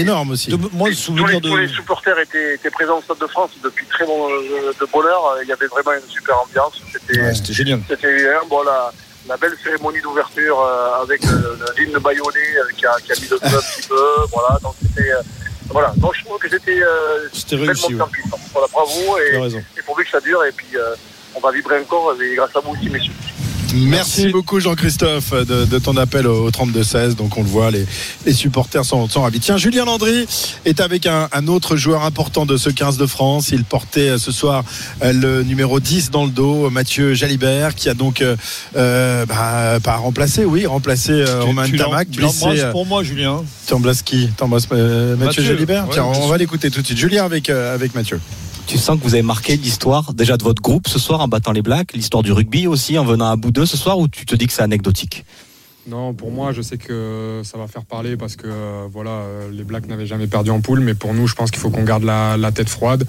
énorme aussi. Moi, le tous souvenir de. tous les supporters étaient, présents au Stade de France depuis très bon euh, de bonne heure. Il y avait vraiment une super ambiance. C'était génial. C'était bon, la, la belle cérémonie d'ouverture euh, avec euh, l'hymne baïonné euh, qui, a, qui a mis le feu un petit peu. Voilà, donc c'était. voilà, donc je trouve que c'était euh, réussi, ouais. Voilà, bravo et, et pourvu que ça dure. Et puis on va vibrer encore et grâce à vous aussi, messieurs. Merci, beaucoup Jean-Christophe de, de ton appel au 32-16. Donc on le voit, les, les supporters sont, sont ravis. Tiens, Julien Landry est avec un, un autre joueur important de ce 15 de France. Il portait euh, ce soir euh, le numéro 10 dans le dos, Mathieu Jalibert, qui a donc euh, bah, pas remplacé, oui, remplacé euh, Romain Tu Tamac. tu blessé, pour moi, Julien. Tu embrasses qui T'embrasses Mathieu, Mathieu, Jalibert ouais, Tiens, on sûr. va l'écouter tout de suite. Julien avec, avec Mathieu. Tu sens que vous avez marqué l'histoire déjà de votre groupe ce soir en battant les Blacks, l'histoire du rugby aussi en venant à bout d'eux ce soir ou tu te dis que c'est anecdotique? Non, pour moi, je sais que ça va faire parler parce que euh, voilà, euh, les Blacks n'avaient jamais perdu en poule, mais pour nous, je pense qu'il faut qu'on garde la, tête froide.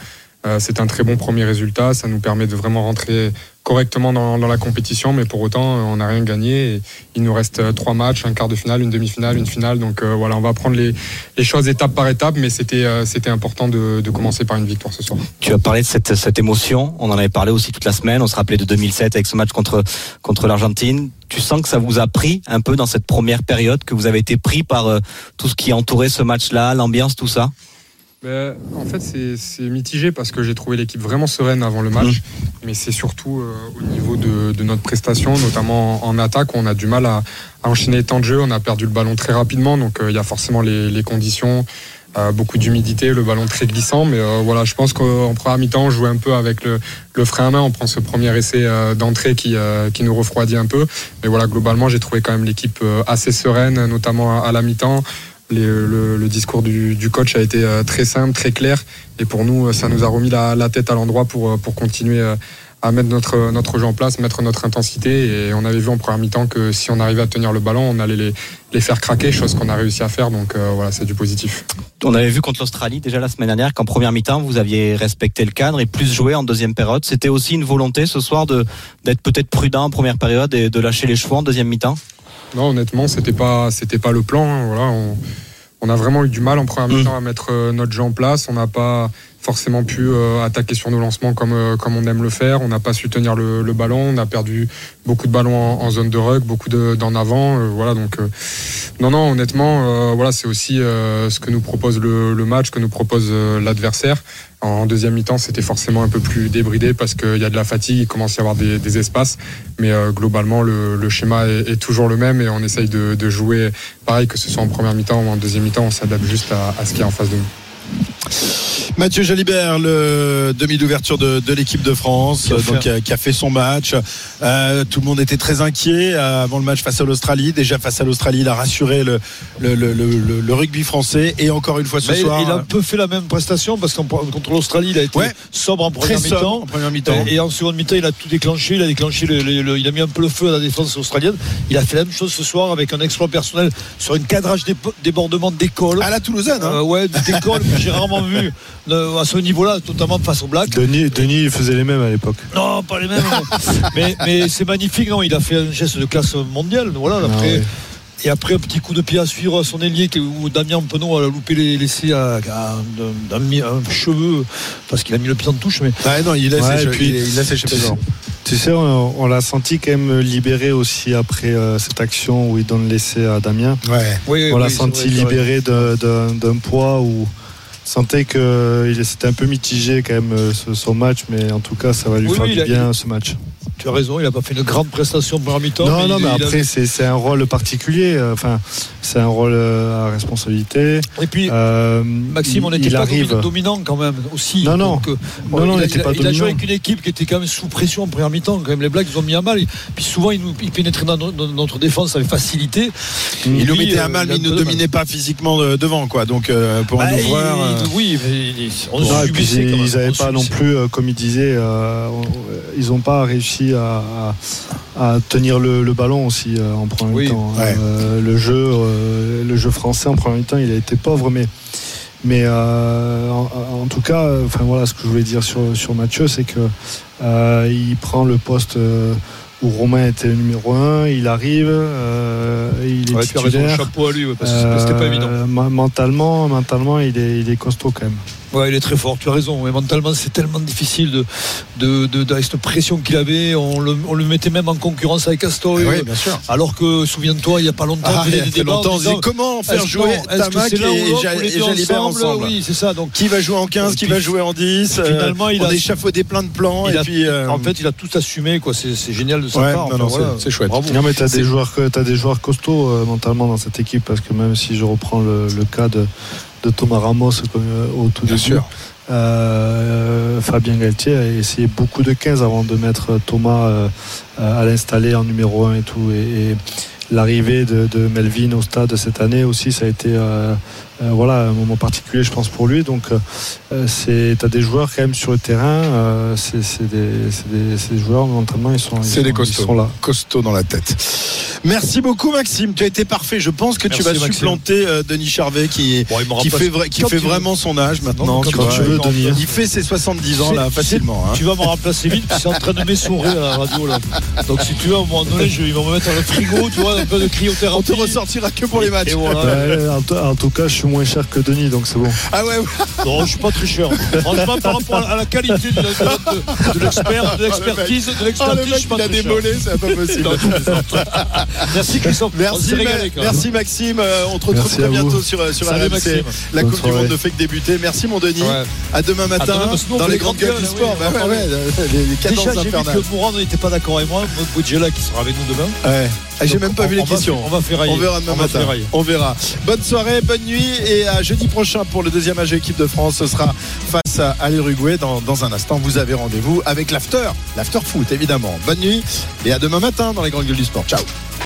Euh, c'est un très bon premier résultat, ça nous permet de vraiment rentrer correctement dans, la compétition, mais pour autant, euh, on n'a rien gagné. Et il nous reste euh, trois matchs, un quart de finale, une demi-finale, une finale. Donc euh, voilà, on va prendre les, choses étape par étape, mais c'était important de, commencer par une victoire ce soir. Tu as parlé de cette, cette émotion, on en avait parlé aussi toute la semaine, on se rappelait de 2007 avec ce match contre, contre l'Argentine. Tu sens que ça vous a pris un peu dans cette première période, que vous avez été pris par tout ce qui entourait ce match-là, l'ambiance, tout ça? Ben, en fait, c'est mitigé parce que j'ai trouvé l'équipe vraiment sereine avant le match, mais c'est surtout euh, au niveau de, de notre prestation, notamment en, en attaque, où on a du mal à, à enchaîner les temps de jeu. On a perdu le ballon très rapidement, donc euh, il y a forcément les, les conditions, euh, beaucoup d'humidité, le ballon très glissant. Mais euh, voilà, je pense qu'en première mi-temps, on jouait un peu avec le, le frein à main. On prend ce premier essai euh, d'entrée qui, euh, qui nous refroidit un peu. Mais voilà, globalement, j'ai trouvé quand même l'équipe euh, assez sereine, notamment à, à la mi-temps. Le, discours du, coach a été euh, très simple, très clair. Et pour nous, euh, ça nous a remis la, tête à l'endroit pour, euh, continuer à mettre notre, jeu en place, mettre notre intensité. Et on avait vu en première mi-temps que si on arrivait à tenir le ballon, on allait les, faire craquer, chose qu'on a réussi à faire. Donc voilà, c'est du positif. On avait vu contre l'Australie déjà la semaine dernière qu'en première mi-temps, vous aviez respecté le cadre et plus joué en deuxième période. C'était aussi une volonté ce soir d'être peut-être prudent en première période et de lâcher les chevaux en deuxième mi-temps? Non, honnêtement, c'était pas, c'était pas le plan. hein. Voilà, on, on a vraiment eu du mal en première mi-temps à mettre euh, notre jeu en place. On n'a pas forcément pu euh, attaquer sur nos lancements comme, euh, comme on aime le faire. On n'a pas su tenir le, le ballon. On a perdu beaucoup de ballons en, en zone de ruck, beaucoup de- d'en avant. euh, voilà, donc euh, non, non, honnêtement, euh, voilà, c'est aussi euh, ce que nous propose le, le match, que nous propose l'adversaire. En deuxième mi-temps, c'était forcément un peu plus débridé parce qu'il y a de la fatigue, il commence à y avoir des, espaces. Mais euh, globalement, le, schéma est, toujours le même et on essaye de, de jouer pareil, que ce soit en première mi-temps ou en deuxième mi-temps, on s'adapte juste à, à ce qu'il y a en face de nous. Mathieu Jalibert, le demi d'ouverture de, de l'équipe de France, Qui a fait donc, qui a fait son match. Euh, tout le monde était très inquiet euh, avant le match face à l'Australie. Déjà face à l'Australie, il a rassuré le, le, le, le- le rugby français. Et encore une fois ce Mais soir. il a un peu fait la même prestation parce qu'en contre l'Australie, il a été Ouais. sobre en première mi-temps. Et, et en seconde mi-temps, il a tout déclenché. Il a déclenché, le- le- le- il a mis un peu le feu à la défense australienne. Il a fait la même chose ce soir avec un exploit personnel sur une cadrage dé- débordement d'école. À la Toulousaine, hein. Euh, ouais, d'école que j'ai rarement vu à ce niveau-là, notamment face au Black. Denis, Denis il faisait les mêmes à l'époque. Non, pas les mêmes. mais mais c'est magnifique. Non, il a fait un geste de classe mondiale. Voilà. Ah Après, ouais. Et après, un petit coup de pied à suivre à son ailier où Damien Penaud a loupé les laissés à, à un, un- un cheveu parce qu'il a mis le pied en touche. Mais Ah non, il laisse Ouais, ses puis, il- il tu, sais, blancs. tu sais, on, on l'a senti quand même libéré aussi après euh, cette action où il donne l'essai à Damien. Ouais. Oui, on l'a oui, senti libéré d'un poids où sentait que il s'était un peu mitigé quand même euh, ce- son match, mais en tout cas ça va lui Oui, faire oui, du a- bien ce match. Tu as raison, il n'a pas fait une grande prestation en première mi-temps. Non, non, il- mais il après c'est c'est un rôle particulier. euh, Enfin, c'est un rôle euh, à responsabilité. Et puis, Euh, Maxime, on n'était il pas arrive. domi- dominant quand même aussi. Non, non. Donc, Non, non, on il, a, n'était pas il a joué avec une équipe qui était quand même sous pression en première mi-temps. Quand même, les Blacks, ils ont mis à mal. Puis souvent, ils, nous, ils pénétraient dans, no- dans notre défense avec facilité. Il nous euh, à mal, mais il un ne dominait pas physiquement devant, quoi. Donc, euh, pour un ouvreur. euh, oui, mais on Non, et puis subissait quand même, ils n'avaient on pas non plus, euh, comme il disait, euh, on- ils n'ont pas réussi à, à- à tenir le, le ballon aussi euh, en Oui, mi-temps. ouais. Euh, le jeu, euh, le jeu français en première mi-temps, il a été pauvre, mais mais euh, en, en tout cas, enfin voilà, ce que je voulais dire sur sur Mathieu, c'est que euh, il prend le poste. où Romain était le numéro 1, il arrive, euh, il est Ouais, tu as raison, titulaire. chapeau à lui, ouais, parce que c'était pas évident. mentalement, il est, il est costaud quand même. Ouais, il est très fort, tu as raison. Mais mentalement, c'est tellement difficile de, de, de, cette pression qu'il avait. On le, on le mettait même en concurrence avec Astor. Oui, bien sûr. Alors que, souviens-toi, il n'y a pas longtemps, Ah, il y a des longtemps, disant, comment faire jouer Tamac et et deux Jalibert ensemble? Oui, c'est ça. Donc, Qui va jouer en 15, Et qui puis, va jouer en 10 euh, finalement, il on a- échafaudé plein de plans il et a- puis euh, en fait, il a tout assumé. quoi. C'est c'est génial de sa Ouais, part. non, Enfin, non, voilà. c'est- chouette. Bravo. Non mais t'as C'est- des joueurs t'as des joueurs costauds euh, mentalement dans cette équipe parce que même si je reprends le, le cas de, de Thomas Ramos comme, au tout Bien début, sûr. euh, Fabien Galtier a essayé beaucoup de 15 avant de mettre Thomas euh, à l'installer en numéro 1 et tout et, et l'arrivée de, de Melvin au stade cette année aussi ça a été euh, euh, voilà un moment particulier je pense pour lui donc euh, c'est t'as des joueurs quand même sur le terrain euh, c'est c'est des, c'est des, c'est des joueurs mentalement ils sont ils C'est des sont- costauds. ils sont là Costauds dans la tête. Merci beaucoup Maxime, tu as été parfait. Je pense que tu vas Maxime. supplanter euh, Denis Charvet qui, Bon, fait, vrai- qui quand fait tu veux. vraiment son âge maintenant. Non, tu quand vois. tu veux, il, Denis. il fait ses 70 ans là facilement. hein. Tu vas me remplacer vite, puis c'est en train de m'essorer à la radio. Là. Donc si tu veux, à un moment donné, je, ils vont me mettre dans le frigo, tu vois, un peu de On cryothérapie. te ressortira que pour les matchs. Voilà. En, en tout cas, je suis moins cher que Denis, donc c'est bon. Ah ouais, ouais. Non, je suis pas très cher. Franchement, par rapport à la qualité de, de- de- de l'expert, de l'expertise, de le l'expertise, je mec, suis pas il a mollets, c'est pas possible. Non. Merci Christophe. Merci, régalé, merci Maxime. Euh, on te retrouve Merci très bientôt sur, sur Salut, RMC. Maxime. La Coupe du. Monde ne fait que débuter. Merci mon Denis. Ouais. À demain matin demain, dans les des grandes gueules du sport. Bah ouais, les, les cadences Déjà, j'ai vu que Mourad n'était pas d'accord avec moi. Boudjela qui sera avec nous demain. Ouais. Ah, J'ai même pas on- vu les on va questions. faire- on va ferrailler. On verra demain matin. On verra. Bonne soirée, bonne nuit et à jeudi prochain pour le deuxième match de l'équipe de France. Ce sera face à, l'Uruguay. Dans, dans un instant, vous avez rendez-vous avec l'after, l'after foot évidemment. Bonne nuit et à demain matin dans les grandes gueules du sport. Ciao.